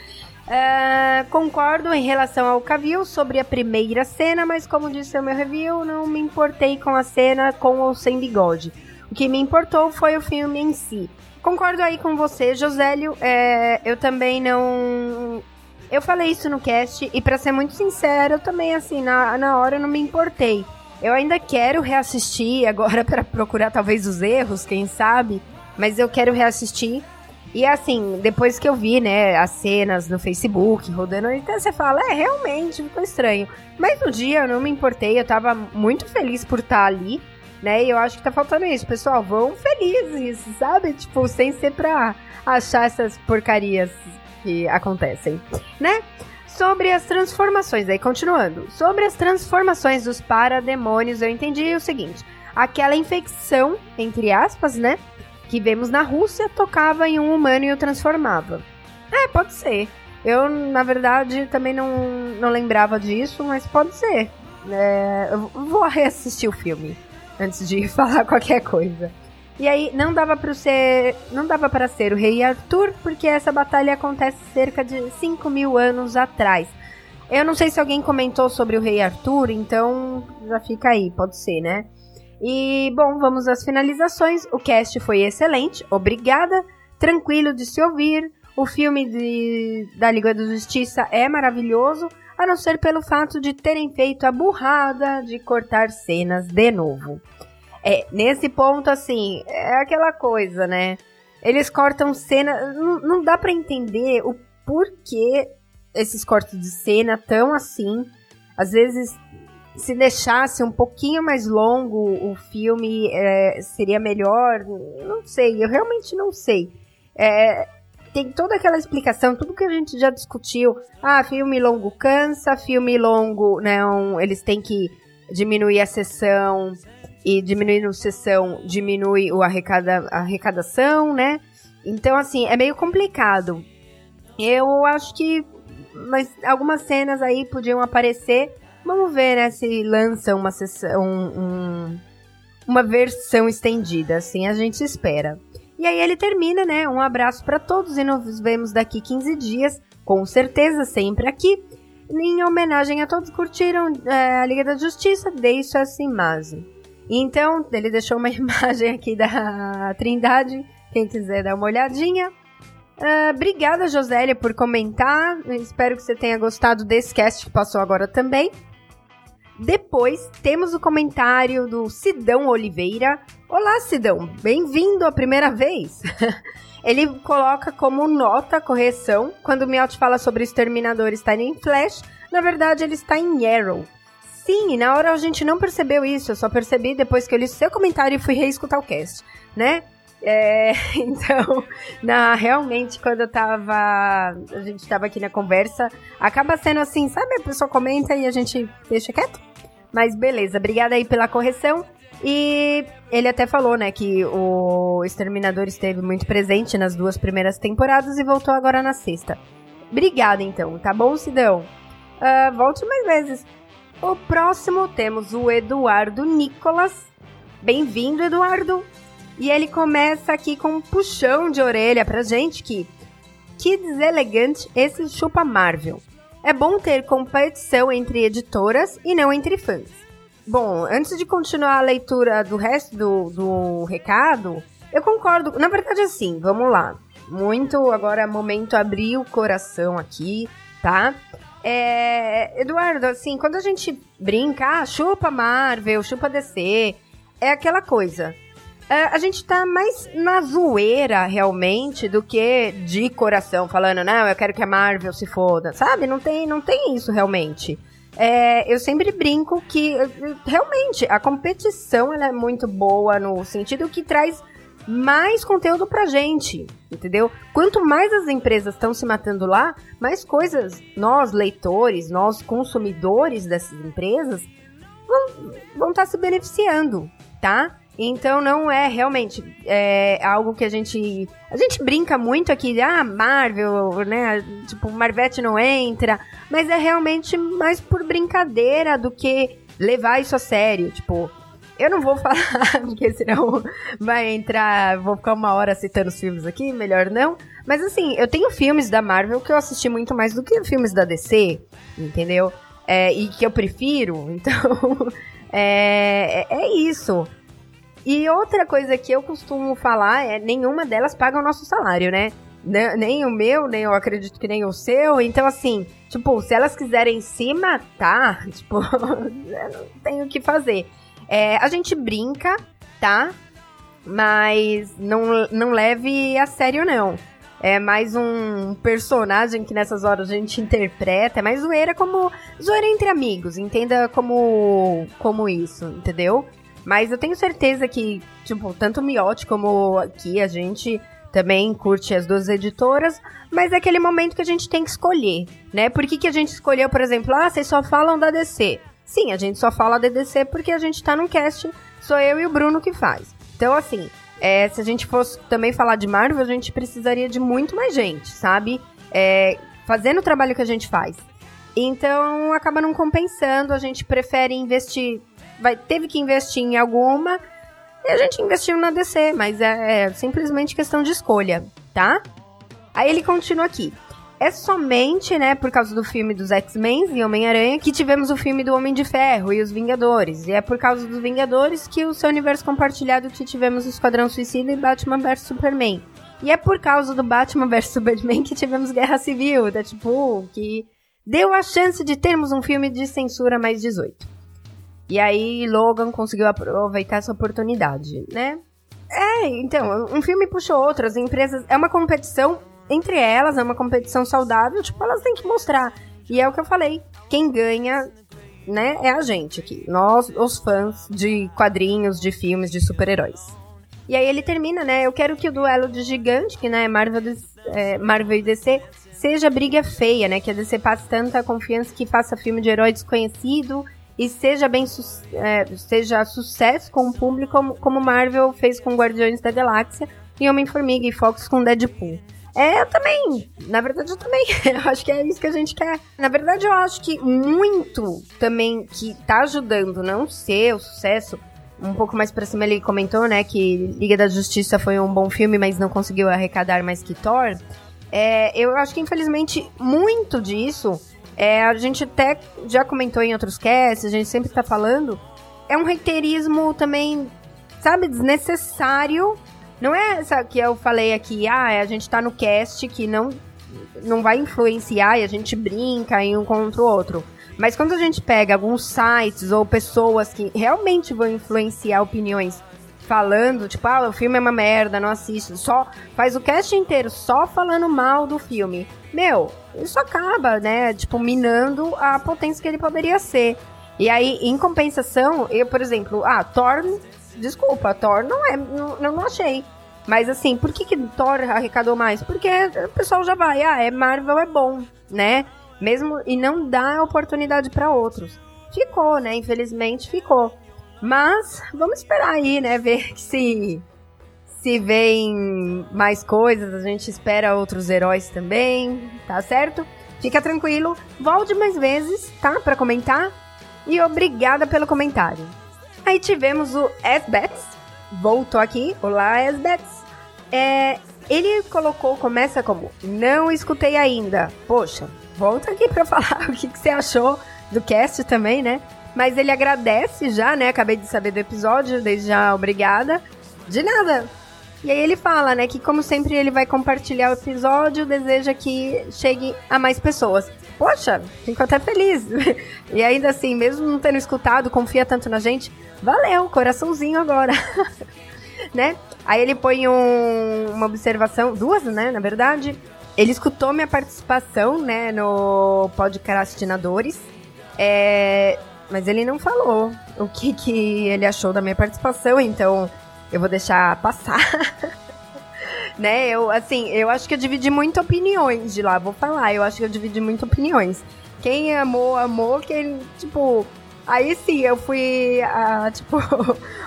[SPEAKER 2] Uh, concordo em relação ao Cavill sobre a primeira cena, mas como disse o meu review, não me importei com a cena com ou sem bigode. O que me importou foi o filme em si. Concordo aí com você, Josélio. É, eu também não. Eu falei isso no cast e, para ser muito sincero, eu também, assim, na, na hora eu não me importei. Eu ainda quero reassistir agora [laughs] para procurar talvez os erros, quem sabe. Mas eu quero reassistir e assim, depois que eu vi, né, as cenas no Facebook rodando, então você fala, é, realmente ficou estranho. Mas no dia eu não me importei, eu tava muito feliz por estar ali, né? E eu acho que tá faltando isso, pessoal. Vão felizes, sabe? Tipo, sem ser pra achar essas porcarias que acontecem, né? Sobre as transformações, aí continuando. Sobre as transformações dos parademônios, eu entendi o seguinte: aquela infecção, entre aspas, né? Que vemos na Rússia tocava em um humano e o transformava. É, pode ser. Eu, na verdade, também não, não lembrava disso, mas pode ser. É, eu vou reassistir o filme antes de [laughs] falar qualquer coisa. E aí não dava para ser, não dava para ser o rei Arthur porque essa batalha acontece cerca de 5 mil anos atrás. Eu não sei se alguém comentou sobre o rei Arthur, então já fica aí, pode ser, né? E bom, vamos às finalizações. O cast foi excelente, obrigada, tranquilo de se ouvir. O filme de, da Liga da Justiça é maravilhoso, a não ser pelo fato de terem feito a burrada de cortar cenas de novo. É, nesse ponto, assim, é aquela coisa, né? Eles cortam cena. Não, não dá para entender o porquê esses cortes de cena tão assim. Às vezes, se deixasse um pouquinho mais longo o filme, é, seria melhor. Não sei, eu realmente não sei. É, tem toda aquela explicação, tudo que a gente já discutiu. Ah, filme longo cansa, filme longo, não, eles têm que diminuir a sessão e diminuindo sessão diminui o arrecada, a arrecadação, né? Então, assim, é meio complicado. Eu acho que mas algumas cenas aí podiam aparecer. Vamos ver, né, se lança uma sessão, um, uma versão estendida, assim a gente espera. E aí ele termina, né? Um abraço para todos e nos vemos daqui 15 dias, com certeza sempre aqui. Em homenagem a todos que curtiram é, a Liga da Justiça, deixo assim mais. Então, ele deixou uma [laughs] imagem aqui da Trindade, quem quiser dar uma olhadinha. Uh, obrigada, Josélia, por comentar. espero que você tenha gostado desse cast que passou agora também. Depois temos o comentário do Sidão Oliveira. Olá, Sidão, bem-vindo a primeira vez. [laughs] Ele coloca como nota correção quando o Miotti fala sobre o exterminador estar em Flash. Na verdade, ele está em Arrow. Sim, na hora a gente não percebeu isso, eu só percebi depois que eu li seu comentário e fui reescutar o cast, né? É, [laughs] então, na, realmente, quando eu tava. A gente tava aqui na conversa, acaba sendo assim, sabe? A pessoa comenta e a gente deixa quieto. Mas beleza, obrigada aí pela correção. E ele até falou, né, que o Exterminador esteve muito presente nas duas primeiras temporadas e voltou agora na sexta. Obrigada, então, tá bom, Sidão? Uh, volte mais vezes. O próximo temos o Eduardo Nicolas. Bem-vindo, Eduardo. E ele começa aqui com um puxão de orelha pra gente que que deselegante esse chupa Marvel. É bom ter competição entre editoras e não entre fãs. Bom, antes de continuar a leitura do resto do, do recado, eu concordo. Na verdade, assim, vamos lá. Muito agora é momento abrir o coração aqui, tá? É, Eduardo, assim, quando a gente brinca, ah, chupa Marvel, chupa DC, é aquela coisa. É, a gente tá mais na zoeira, realmente, do que de coração, falando, não, eu quero que a Marvel se foda, sabe? Não tem, não tem isso, realmente. É, eu sempre brinco que, realmente, a competição ela é muito boa no sentido que traz mais conteúdo pra gente, entendeu? Quanto mais as empresas estão se matando lá, mais coisas nós, leitores, nós, consumidores dessas empresas, vão estar tá se beneficiando, tá? Então não é realmente é, algo que a gente. A gente brinca muito aqui, ah, Marvel, né? Tipo, Marvete não entra. Mas é realmente mais por brincadeira do que levar isso a sério. Tipo, eu não vou [laughs] falar, porque senão vai entrar. Vou ficar uma hora citando os filmes aqui, melhor não. Mas assim, eu tenho filmes da Marvel que eu assisti muito mais do que filmes da DC, entendeu? É, e que eu prefiro, [laughs] então. é, é isso. E outra coisa que eu costumo falar é: nenhuma delas paga o nosso salário, né? Nem o meu, nem eu acredito que nem o seu. Então, assim, tipo, se elas quiserem se matar, [laughs] tipo, [laughs] eu não tenho o que fazer. É, a gente brinca, tá? Mas não, não leve a sério, não. É mais um personagem que nessas horas a gente interpreta. É mais zoeira como. Zoeira entre amigos. Entenda como. como isso, entendeu? Mas eu tenho certeza que, tipo, tanto o Miotti como aqui a gente também curte as duas editoras, mas é aquele momento que a gente tem que escolher, né? Por que, que a gente escolheu, por exemplo, ah, vocês só falam da DC? Sim, a gente só fala da DC porque a gente tá num cast, sou eu e o Bruno que faz. Então, assim, é, se a gente fosse também falar de Marvel, a gente precisaria de muito mais gente, sabe? É, fazendo o trabalho que a gente faz. Então, acaba não compensando, a gente prefere investir. Vai, teve que investir em alguma, E a gente investiu na DC, mas é, é simplesmente questão de escolha, tá? Aí ele continua aqui. É somente, né, por causa do filme dos X-Men e Homem-Aranha que tivemos o filme do Homem de Ferro e os Vingadores. E é por causa dos Vingadores que o seu universo compartilhado que tivemos o Esquadrão Suicida e Batman vs Superman. E é por causa do Batman vs Superman que tivemos Guerra Civil, da tipo, que deu a chance de termos um filme de censura mais 18. E aí Logan conseguiu aproveitar essa oportunidade, né? É, então, um filme puxa outro, as empresas. É uma competição entre elas, é uma competição saudável, tipo, elas têm que mostrar. E é o que eu falei. Quem ganha, né, é a gente aqui. Nós, os fãs de quadrinhos, de filmes, de super-heróis. E aí ele termina, né? Eu quero que o duelo de gigante, que né, Marvel, é, Marvel e DC, seja briga feia, né? Que a DC passe tanta confiança que faça filme de herói desconhecido e seja bem é, seja sucesso com o público como, como Marvel fez com Guardiões da Galáxia e Homem-Formiga e Fox com Deadpool. É, eu também. Na verdade, eu também. [laughs] Eu acho que é isso que a gente quer. Na verdade, eu acho que muito também que tá ajudando não ser o sucesso. Um pouco mais pra cima ele comentou, né, que Liga da Justiça foi um bom filme, mas não conseguiu arrecadar mais que Thor. É, eu acho que, infelizmente, muito disso, é, a gente até já comentou em outros casts, a gente sempre tá falando, é um reiterismo também, sabe, desnecessário não é essa que eu falei aqui, ah, a gente tá no cast que não, não vai influenciar e a gente brinca em um contra o outro. Mas quando a gente pega alguns sites ou pessoas que realmente vão influenciar opiniões falando, tipo, ah, o filme é uma merda, não assiste, só faz o cast inteiro só falando mal do filme. Meu, isso acaba, né, tipo, minando a potência que ele poderia ser. E aí, em compensação, eu, por exemplo, ah, Thor desculpa, Thor não é. Não, não achei. Mas assim, por que, que Thor arrecadou mais? Porque o pessoal já vai, ah, é Marvel é bom, né? Mesmo e não dá oportunidade para outros. Ficou, né? Infelizmente ficou. Mas vamos esperar aí, né? Ver [laughs] se se vem mais coisas, a gente espera outros heróis também, tá certo? Fica tranquilo, volte mais vezes, tá? Para comentar. E obrigada pelo comentário. Aí tivemos o S-Bets, voltou aqui. Olá, S-Bets. É, ele colocou, começa como, não escutei ainda. Poxa, volta aqui pra [laughs] falar o que, que você achou do cast também, né? Mas ele agradece já, né? Acabei de saber do episódio, desde já obrigada. De nada. E aí ele fala, né, que como sempre ele vai compartilhar o episódio, deseja que chegue a mais pessoas poxa, fico até feliz. [laughs] e ainda assim, mesmo não tendo escutado, confia tanto na gente, valeu, coraçãozinho agora. [laughs] né? Aí ele põe um, uma observação, duas, né, na verdade. Ele escutou minha participação, né, no podcastinadores. É, mas ele não falou o que, que ele achou da minha participação, então eu vou deixar passar. [laughs] né? Eu, assim, eu acho que eu dividi muito opiniões de lá, vou falar, eu acho que eu dividi muito opiniões. Quem amou, amou, quem, tipo, Aí sim, eu fui, uh, [laughs] tipo,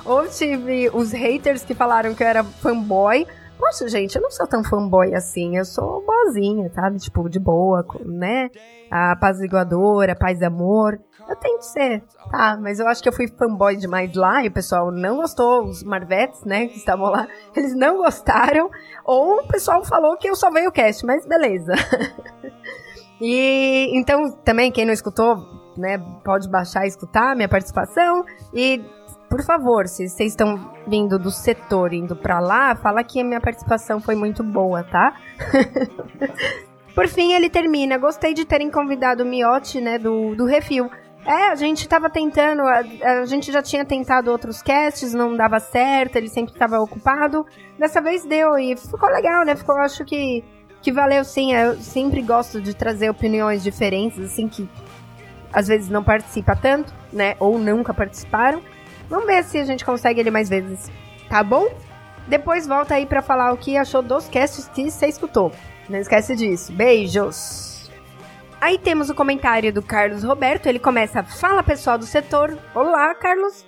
[SPEAKER 2] ou tive os haters que falaram que eu era fanboy. Poxa, gente, eu não sou tão fanboy assim, eu sou boazinha, sabe? Tipo, de boa, né? A apaziguadora, paz e amor. Eu tento ser, tá? Mas eu acho que eu fui fanboy demais lá e o pessoal não gostou, os Marvetes, né, que estavam lá, [laughs] eles não gostaram. Ou o pessoal falou que eu só veio o cast, mas beleza. [laughs] e então, também, quem não escutou, né, pode baixar e escutar minha participação. E por favor, se vocês estão vindo do setor indo para lá, fala que a minha participação foi muito boa, tá? [laughs] por fim, ele termina. Gostei de terem convidado o Miotti, né, do, do Refil. É, a gente tava tentando, a, a, gente já tinha tentado outros casts, não dava certo, ele sempre estava ocupado. Dessa vez deu e ficou legal, né? Ficou, acho que, que valeu sim. Eu sempre gosto de trazer opiniões diferentes, assim, que às vezes não participa tanto, né? Ou nunca participaram. Vamos ver se a gente consegue ele mais vezes, tá bom? Depois volta aí para falar o que achou dos casts que você escutou. Não esquece disso. Beijos! Aí temos o comentário do Carlos Roberto. Ele começa: Fala pessoal do setor. Olá, Carlos.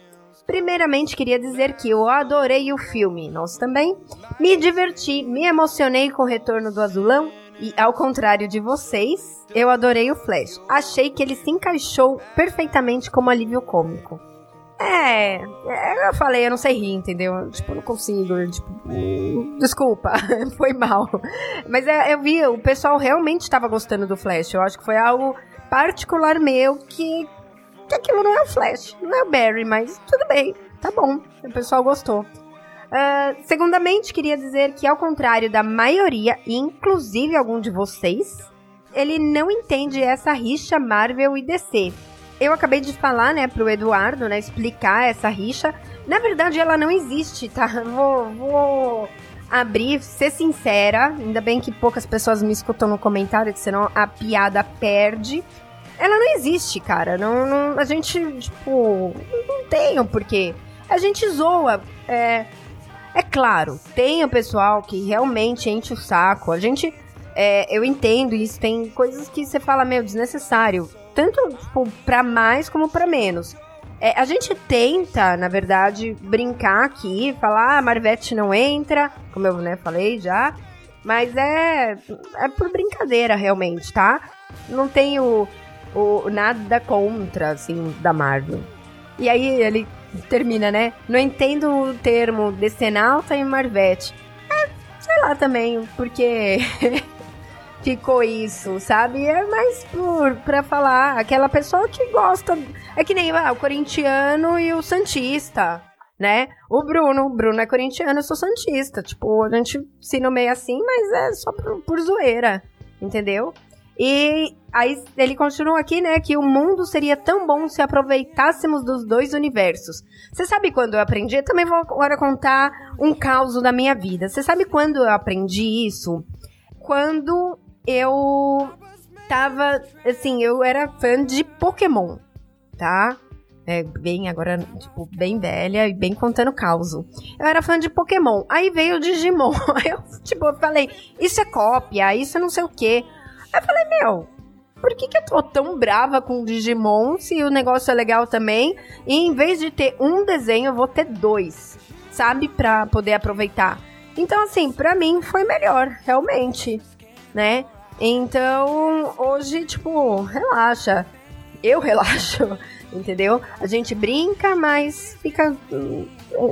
[SPEAKER 2] Primeiramente, queria dizer que eu adorei o filme. Nós também. Me diverti, me emocionei com o retorno do Azulão. E ao contrário de vocês, eu adorei o Flash. Achei que ele se encaixou perfeitamente como alívio cômico. É, é, eu falei, eu não sei rir, entendeu? Tipo, eu não consigo, tipo, desculpa, [laughs] foi mal. Mas é, eu vi, o pessoal realmente estava gostando do Flash. Eu acho que foi algo particular meu que, que aquilo não é o Flash, não é o Barry, mas tudo bem, tá bom, o pessoal gostou. Uh, segundamente, queria dizer que, ao contrário da maioria, inclusive algum de vocês, ele não entende essa rixa Marvel e DC eu acabei de falar, né, pro Eduardo, né, explicar essa rixa. Na verdade, ela não existe, tá? [laughs] Vou, vou abrir, ser sincera. Ainda bem que poucas pessoas me escutam no comentário, senão a piada perde. Ela não existe, cara. Não, não a gente, tipo, não tem o porquê. A gente zoa. É, é claro, tem o pessoal que realmente enche o saco. A gente. É, eu entendo isso, tem coisas que você fala, meu, desnecessário tanto para mais como para menos. É, a gente tenta, na verdade, brincar aqui, falar, ah, Marvete não entra, como eu né, falei já, mas é, é por brincadeira realmente, tá? Não tenho o, nada contra, assim, da Marvel. E aí ele termina, né? Não entendo o termo Decenalta e Marvete. É, sei lá também, porque [laughs] ficou isso, sabe? É mais por pra falar aquela pessoa que gosta. É que nem ah, o corintiano e o santista, né? O Bruno, o Bruno é corintiano, eu sou santista. Tipo, a gente se nomeia assim, mas é só por, por zoeira, entendeu? E aí ele continua aqui, né, que o mundo seria tão bom se aproveitássemos dos dois universos. Você sabe quando eu aprendi? Eu também vou agora contar um caos da minha vida. Você sabe quando eu aprendi isso? Quando eu tava, assim, eu era fã de Pokémon, tá? É, bem, agora, tipo, bem velha e bem contando caos. Eu era fã de Pokémon. Aí veio o Digimon. [laughs] Eu, tipo, eu falei, isso é cópia, isso é não sei o quê. Aí eu falei, meu, por que, que eu tô tão brava com o Digimon se o negócio é legal também? E em vez de ter um desenho, eu vou ter dois, sabe? Pra poder aproveitar. Então, assim, pra mim foi melhor, realmente, né? Então, hoje, tipo, relaxa. Eu relaxo, [laughs] entendeu? A gente brinca, mas fica hum,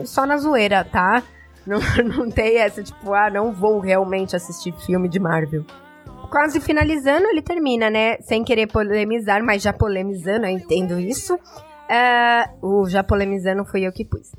[SPEAKER 2] só na zoeira, tá? Não, [laughs] não tem essa, tipo, ah, não vou realmente assistir filme de Marvel. Quase finalizando, ele termina, né? Sem querer polemizar, mas já polemizando, eu entendo isso. Uh, o já polemizando foi eu que pus.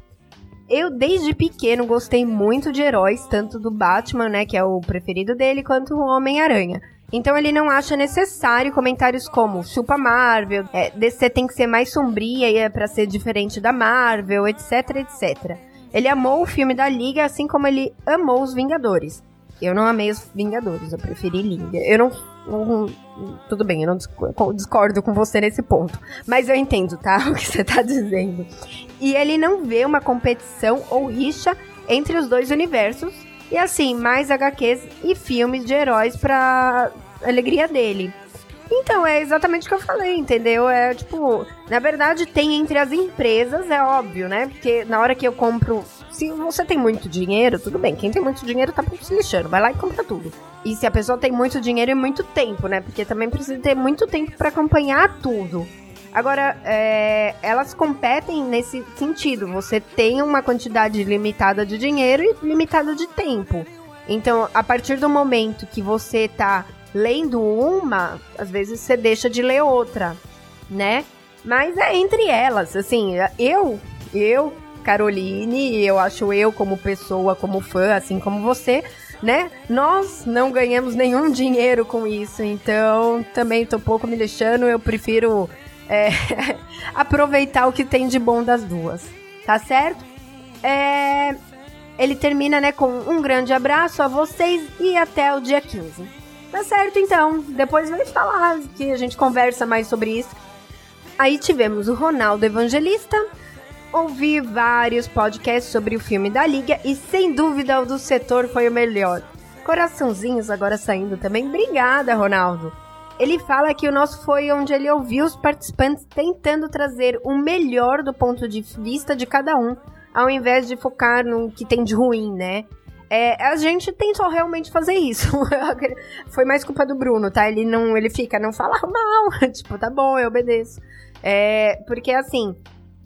[SPEAKER 2] Eu, desde pequeno, gostei muito de heróis, tanto do Batman, né, que é o preferido dele, quanto o Homem-Aranha. Então ele não acha necessário comentários como chupa Marvel, é, DC tem que ser mais sombria e é pra ser diferente da Marvel, etc, etc. Ele amou o filme da Liga, assim como ele amou os Vingadores. Eu não amei os Vingadores, eu preferi Liga. Eu não, Tudo bem, eu não discordo com você nesse ponto. Mas eu entendo, tá? [laughs] O que você tá dizendo. E ele não vê uma competição ou rixa entre os dois universos, e assim, mais HQs e filmes de heróis pra alegria dele. Então, é exatamente o que eu falei, entendeu? É tipo, na verdade, tem entre as empresas, é óbvio, né? Porque na hora que eu compro. Se você tem muito dinheiro, tudo bem. Quem tem muito dinheiro tá se lixando. Vai lá e compra tudo. E se a pessoa tem muito dinheiro e muito tempo, né? Porque também precisa ter muito tempo para acompanhar tudo. Agora, é, elas competem nesse sentido. Você tem uma quantidade limitada de dinheiro e limitada de tempo. Então, a partir do momento que você tá lendo uma, às vezes você deixa de ler outra, né? Mas é entre elas, assim, eu, eu, Caroline, eu acho eu como pessoa, como fã, assim como você, né? Nós não ganhamos nenhum dinheiro com isso, então também tô pouco me deixando, eu prefiro é, [laughs] aproveitar o que tem de bom das duas, tá certo? É, ele termina né, com um grande abraço a vocês e até o dia 15. Tá certo então, depois vai falar que a gente conversa mais sobre isso. Aí tivemos o Ronaldo Evangelista, ouvi vários podcasts sobre o filme da Liga e sem dúvida o do setor foi o melhor. Coraçãozinhos agora saindo também. Obrigada, Ronaldo. Ele fala que o nosso foi onde ele ouviu os participantes tentando trazer o melhor do ponto de vista de cada um, ao invés de focar no que tem de ruim, né? É, a gente tentou realmente fazer isso. [laughs] foi mais culpa do Bruno, tá? Ele não, ele fica, não fala mal. [laughs] tipo, tá bom, eu obedeço. É, porque assim,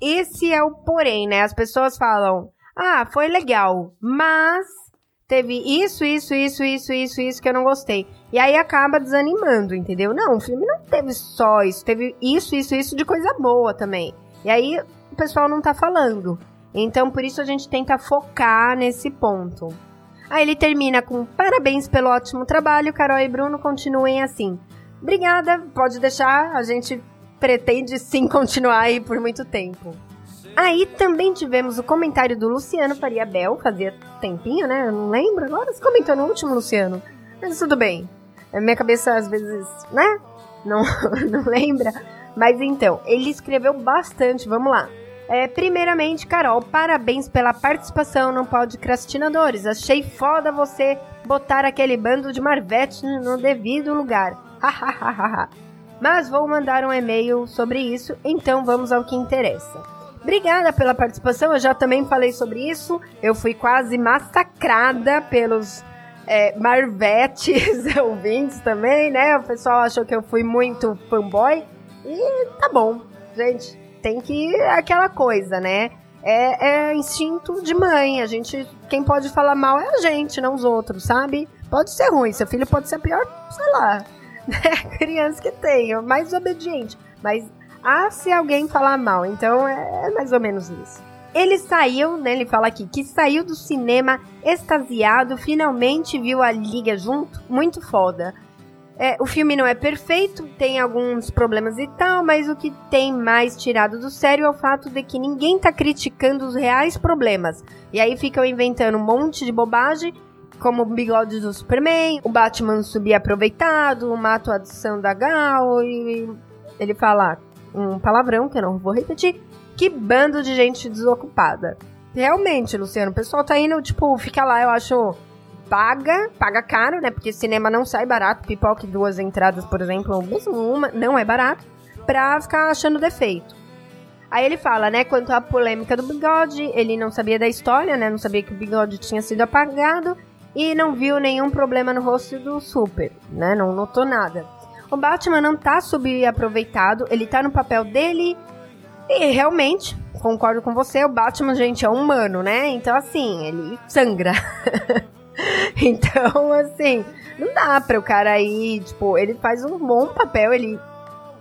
[SPEAKER 2] esse é o porém, né? As pessoas falam, ah, foi legal, mas teve isso, isso, isso, isso, isso, isso que eu não gostei. E aí acaba desanimando, entendeu? Não, o filme não teve só isso, teve isso, isso, isso de coisa boa também. E aí o pessoal não tá falando. Então por isso a gente tenta focar nesse ponto. Aí ele termina com parabéns pelo ótimo trabalho, Carol e Bruno continuem assim. Obrigada, pode deixar, a gente pretende sim continuar aí por muito tempo. Aí também tivemos o comentário do Luciano Faria Bel, fazia tempinho, né? Eu não lembro agora. Você comentou no último, Luciano. Mas tudo bem. Minha cabeça às vezes, né? Não, [laughs] não lembra. Mas então, ele escreveu bastante. Vamos lá. É, primeiramente, Carol, parabéns pela participação no Podcrastinadores. Achei foda você botar aquele bando de Marvete no devido lugar. Mas vou mandar um e-mail sobre isso, então vamos ao que interessa. Obrigada pela participação. Eu já também falei sobre isso. Eu fui quase massacrada pelos é, Marvetes [laughs] ouvintes também, né? O pessoal achou que eu fui muito fanboy. E tá bom, gente. Tem que. aquela coisa, né? É, é instinto de mãe. A gente. Quem pode falar mal é a gente, não os outros, sabe? Pode ser ruim. Seu filho pode ser pior, sei lá. [laughs] Né? Criança que tem, mais obediente. Mas ah, se alguém falar mal. Então é, é mais ou menos isso. Ele saiu, né? Ele fala aqui que saiu do cinema extasiado, finalmente viu a liga junto. Muito foda. É, o filme não é perfeito, tem alguns problemas e tal, mas o que tem mais tirado do sério é o fato de que ninguém tá criticando os reais problemas. E aí ficam inventando um monte de bobagem, como o bigode do Superman, o Batman subir aproveitado, uma atuação da Gal, e ele fala, um palavrão que eu não vou repetir. Que bando de gente desocupada. Realmente, Luciano, o pessoal tá indo, tipo, fica lá, eu acho, paga, paga caro, né? Porque cinema não sai barato, pipoca duas entradas, por exemplo, mesmo uma, não é barato, pra ficar achando defeito. Aí ele fala, né, quanto à polêmica do bigode, ele não sabia da história, né? Não sabia que o bigode tinha sido apagado e não viu nenhum problema no rosto do Super, né? Não notou nada. O Batman não tá subaproveitado, ele tá no papel dele. E realmente, concordo com você, o Batman, gente, é humano, né? Então, assim, ele sangra. [laughs] então, assim, não dá pra o cara aí, tipo, ele faz um bom papel, ele,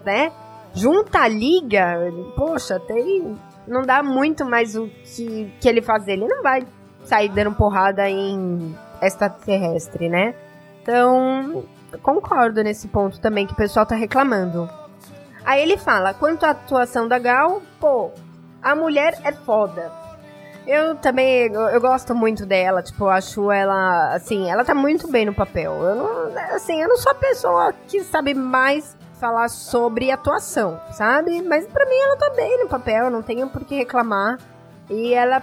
[SPEAKER 2] né? Junta a liga, ele, poxa, tem. Não dá muito mais o que, que ele fazer. Ele não vai sair dando porrada em extraterrestre, né? Então, concordo nesse ponto também que o pessoal tá reclamando. Aí ele fala, quanto à atuação da Gal, pô, a mulher é foda. Eu também, eu, eu gosto muito dela, tipo, eu acho ela, assim, ela tá muito bem no papel. Eu não, assim, eu não sou a pessoa que sabe mais falar sobre atuação, sabe? Mas para mim ela tá bem no papel, eu não tenho por que reclamar. E ela,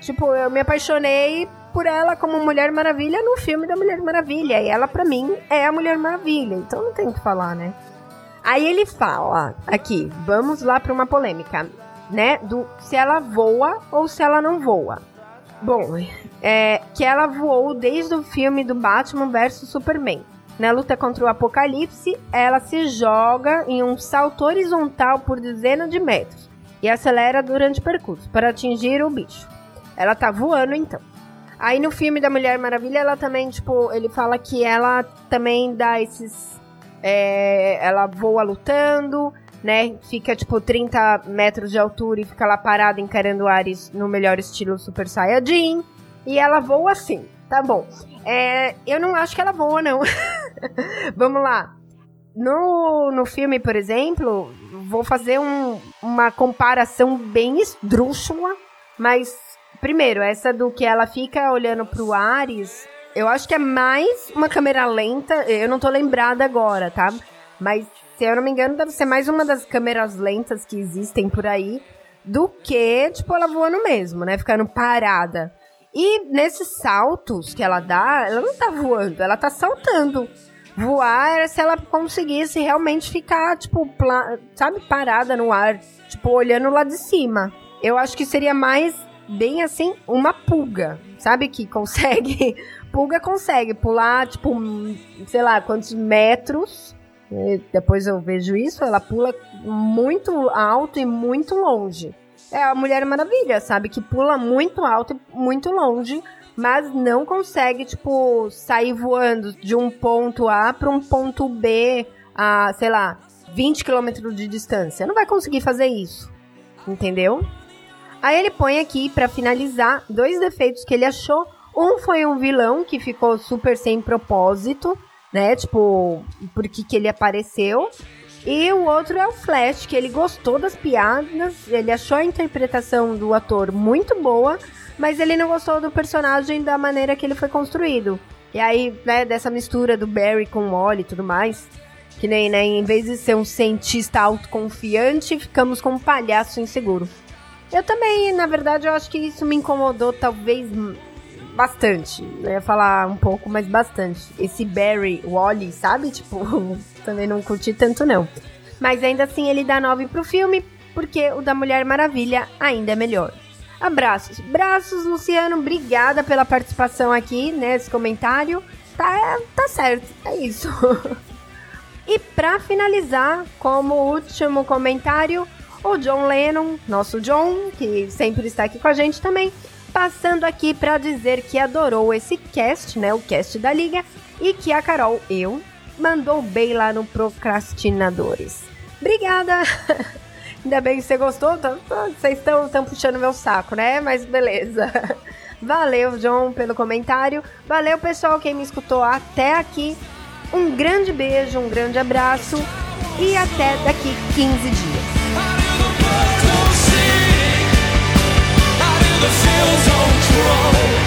[SPEAKER 2] tipo, eu me apaixonei por ela como Mulher Maravilha no filme da Mulher Maravilha. E ela, para mim, é a Mulher Maravilha. Então não tem o que falar, né? Aí ele fala, aqui, vamos lá para uma polêmica, né? Do se ela voa ou se ela não voa. Bom, é que ela voou desde o filme do Batman vs Superman. Na luta contra o Apocalipse, ela se joga em um salto horizontal por dezenas de metros e acelera durante o percurso para atingir o bicho. Ela tá voando então. Aí no filme da Mulher Maravilha, ela também, tipo, ele fala que ela também dá esses. É, ela voa lutando, né? Fica, tipo, 30 metros de altura e fica lá parada encarando Ares no melhor estilo Super Saiyajin. E ela voa assim, tá bom. É, eu não acho que ela voa, não. [laughs] Vamos lá. No, no filme, por exemplo, vou fazer um, uma comparação bem esdrúxula, mas Primeiro, essa do que ela fica olhando pro Ares, eu acho que é mais uma câmera lenta. Eu não tô lembrada agora, tá? Mas, se eu não me engano, deve ser mais uma das câmeras lentas que existem por aí do que, tipo, ela voando mesmo, né? Ficando parada. E nesses saltos que ela dá, ela não tá voando, ela tá saltando. Voar era se ela conseguisse realmente ficar, tipo, sabe, parada no ar, tipo, olhando lá de cima. Eu acho que seria mais bem assim, uma pulga, sabe? Que consegue. [laughs] Pulga consegue pular, tipo, sei lá, quantos metros. Depois eu vejo isso, ela pula muito alto e muito longe. é a Mulher Maravilha, sabe? Que pula muito alto e muito longe, mas não consegue, tipo, sair voando de um ponto A para um ponto B a, sei lá, 20 km de distância. Não vai conseguir fazer isso. Entendeu? Aí ele põe aqui, para finalizar, dois defeitos que ele achou. Um foi um vilão que ficou super sem propósito, né? Tipo, por que, que ele apareceu. E o outro é o Flash, que ele gostou das piadas, ele achou a interpretação do ator muito boa, mas ele não gostou do personagem da maneira que ele foi construído. E aí, né, dessa mistura do Barry com o Wally e tudo mais, que nem, né, em vez de ser um cientista autoconfiante, ficamos com um palhaço inseguro. Eu também, na verdade, eu acho que isso me incomodou talvez bastante. Eu ia falar um pouco, mas bastante. Esse Barry Wally, sabe? Tipo, [laughs] também não curti tanto não. Mas ainda assim ele dá 9 pro filme, porque o da Mulher Maravilha ainda é melhor. Abraços. Braços, Luciano, obrigada pela participação aqui nesse comentário. Tá, tá certo, é isso. [laughs] e para finalizar, como último comentário, o John Lennon, nosso John, que sempre está aqui com a gente também, passando aqui para dizer que adorou esse cast, né, o cast da Liga, e que a Carol, eu, mandou bem lá no Procrastinadores. Obrigada! [laughs] Ainda bem que você gostou. Tá, vocês estão puxando meu saco, né? Mas beleza. [laughs] Valeu, John, pelo comentário. Valeu, pessoal, quem me escutou até aqui. Um grande beijo, um grande abraço e até daqui 15 dias.
[SPEAKER 4] the sails on troll.